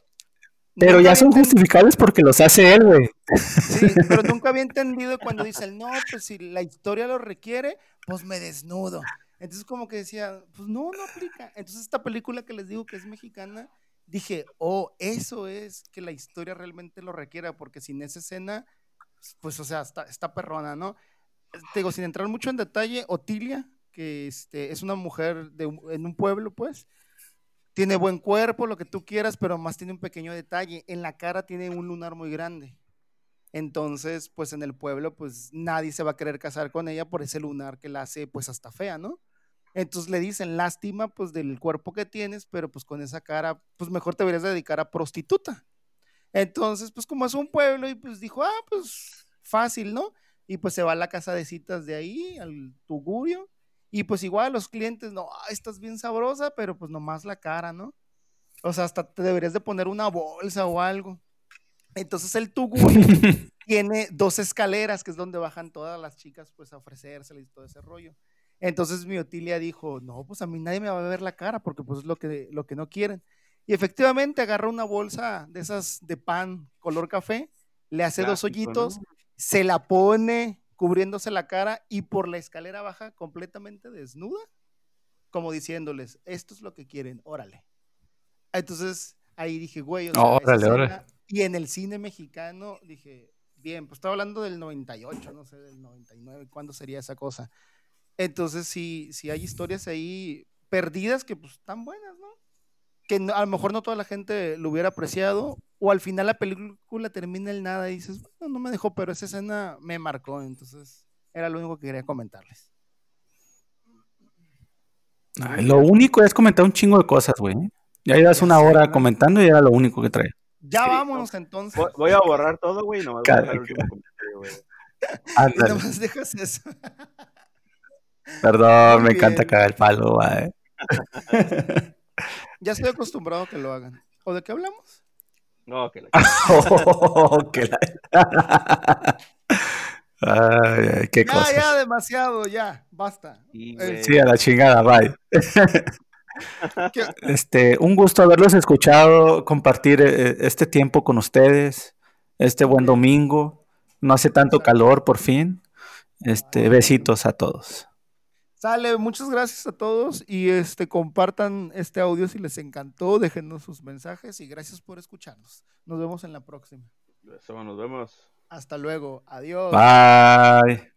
pero ya son justificables porque los hace él, güey. Sí, pero nunca había entendido cuando dicen, no, pues si la historia lo requiere, pues me desnudo. Entonces como que decía, pues no, no aplica. Entonces esta película que les digo que es mexicana, dije, oh, eso es que la historia realmente lo requiera, porque sin esa escena, pues o sea, está, está perrona, ¿no? Te digo, sin entrar mucho en detalle, Otilia, que este, es una mujer de en un pueblo, pues, tiene buen cuerpo, lo que tú quieras, pero más tiene un pequeño detalle. En la cara tiene un lunar muy grande. Entonces, pues en el pueblo, pues nadie se va a querer casar con ella por ese lunar que la hace, pues hasta fea, ¿no? Entonces le dicen, lástima, pues del cuerpo que tienes, pero pues con esa cara, pues mejor te deberías dedicar a prostituta. Entonces, pues como es un pueblo, y pues dijo, ah, pues fácil, ¿no? Y pues se va a la casa de citas de ahí, al tugurio, y pues igual los clientes, no, ah, estás bien sabrosa, pero pues nomás la cara, ¿no? O sea, hasta te deberías de poner una bolsa o algo. Entonces el tugurio tiene dos escaleras, que es donde bajan todas las chicas, pues a ofrecérseles y todo ese rollo. Entonces mi Otilia dijo, no, pues a mí nadie me va a ver la cara, porque pues es lo que, lo que no quieren. Y efectivamente agarra una bolsa de esas de pan color café, le hace dos hoyitos ¿no? se la pone cubriéndose la cara y por la escalera baja completamente desnuda, como diciéndoles, esto es lo que quieren, órale. Entonces ahí dije, güey, o sea, Órale, escena- órale. y en el cine mexicano dije, bien, pues estaba hablando del 98, no sé, del 99, ¿cuándo sería esa cosa? Entonces sí, sí hay historias ahí perdidas que pues están buenas, ¿no? Que no- a lo mejor no toda la gente lo hubiera apreciado, o al final la película termina el nada y dices, bueno, no me dejó, pero esa escena me marcó, entonces era lo único que quería comentarles. Ay, lo único es comentar un chingo de cosas, güey. Ya llevas una hora comentando y era lo único que traía. Ya Sí, vámonos entonces. Voy, a borrar todo, güey, y nomás voy a dejar el último comentario, güey. Nomás dejas eso. Perdón, Muy me encanta cagar el palo, güey. Ya estoy acostumbrado a que lo hagan. ¿O de qué hablamos? No, que la Oh, que la- Ay, ay, qué Ya, cosas. ya, demasiado, ya, basta. Sí, Eh. Sí, a la chingada, bye. ¿Qué- Este, un gusto haberlos escuchado, compartir eh, este tiempo con ustedes, este buen domingo. No hace tanto calor, por fin. Este, besitos a todos. Sale, muchas gracias a todos y este compartan este audio si les encantó, déjenos sus mensajes y gracias por escucharnos. Nos vemos en la próxima. Nos vemos. Hasta luego. Adiós. Bye.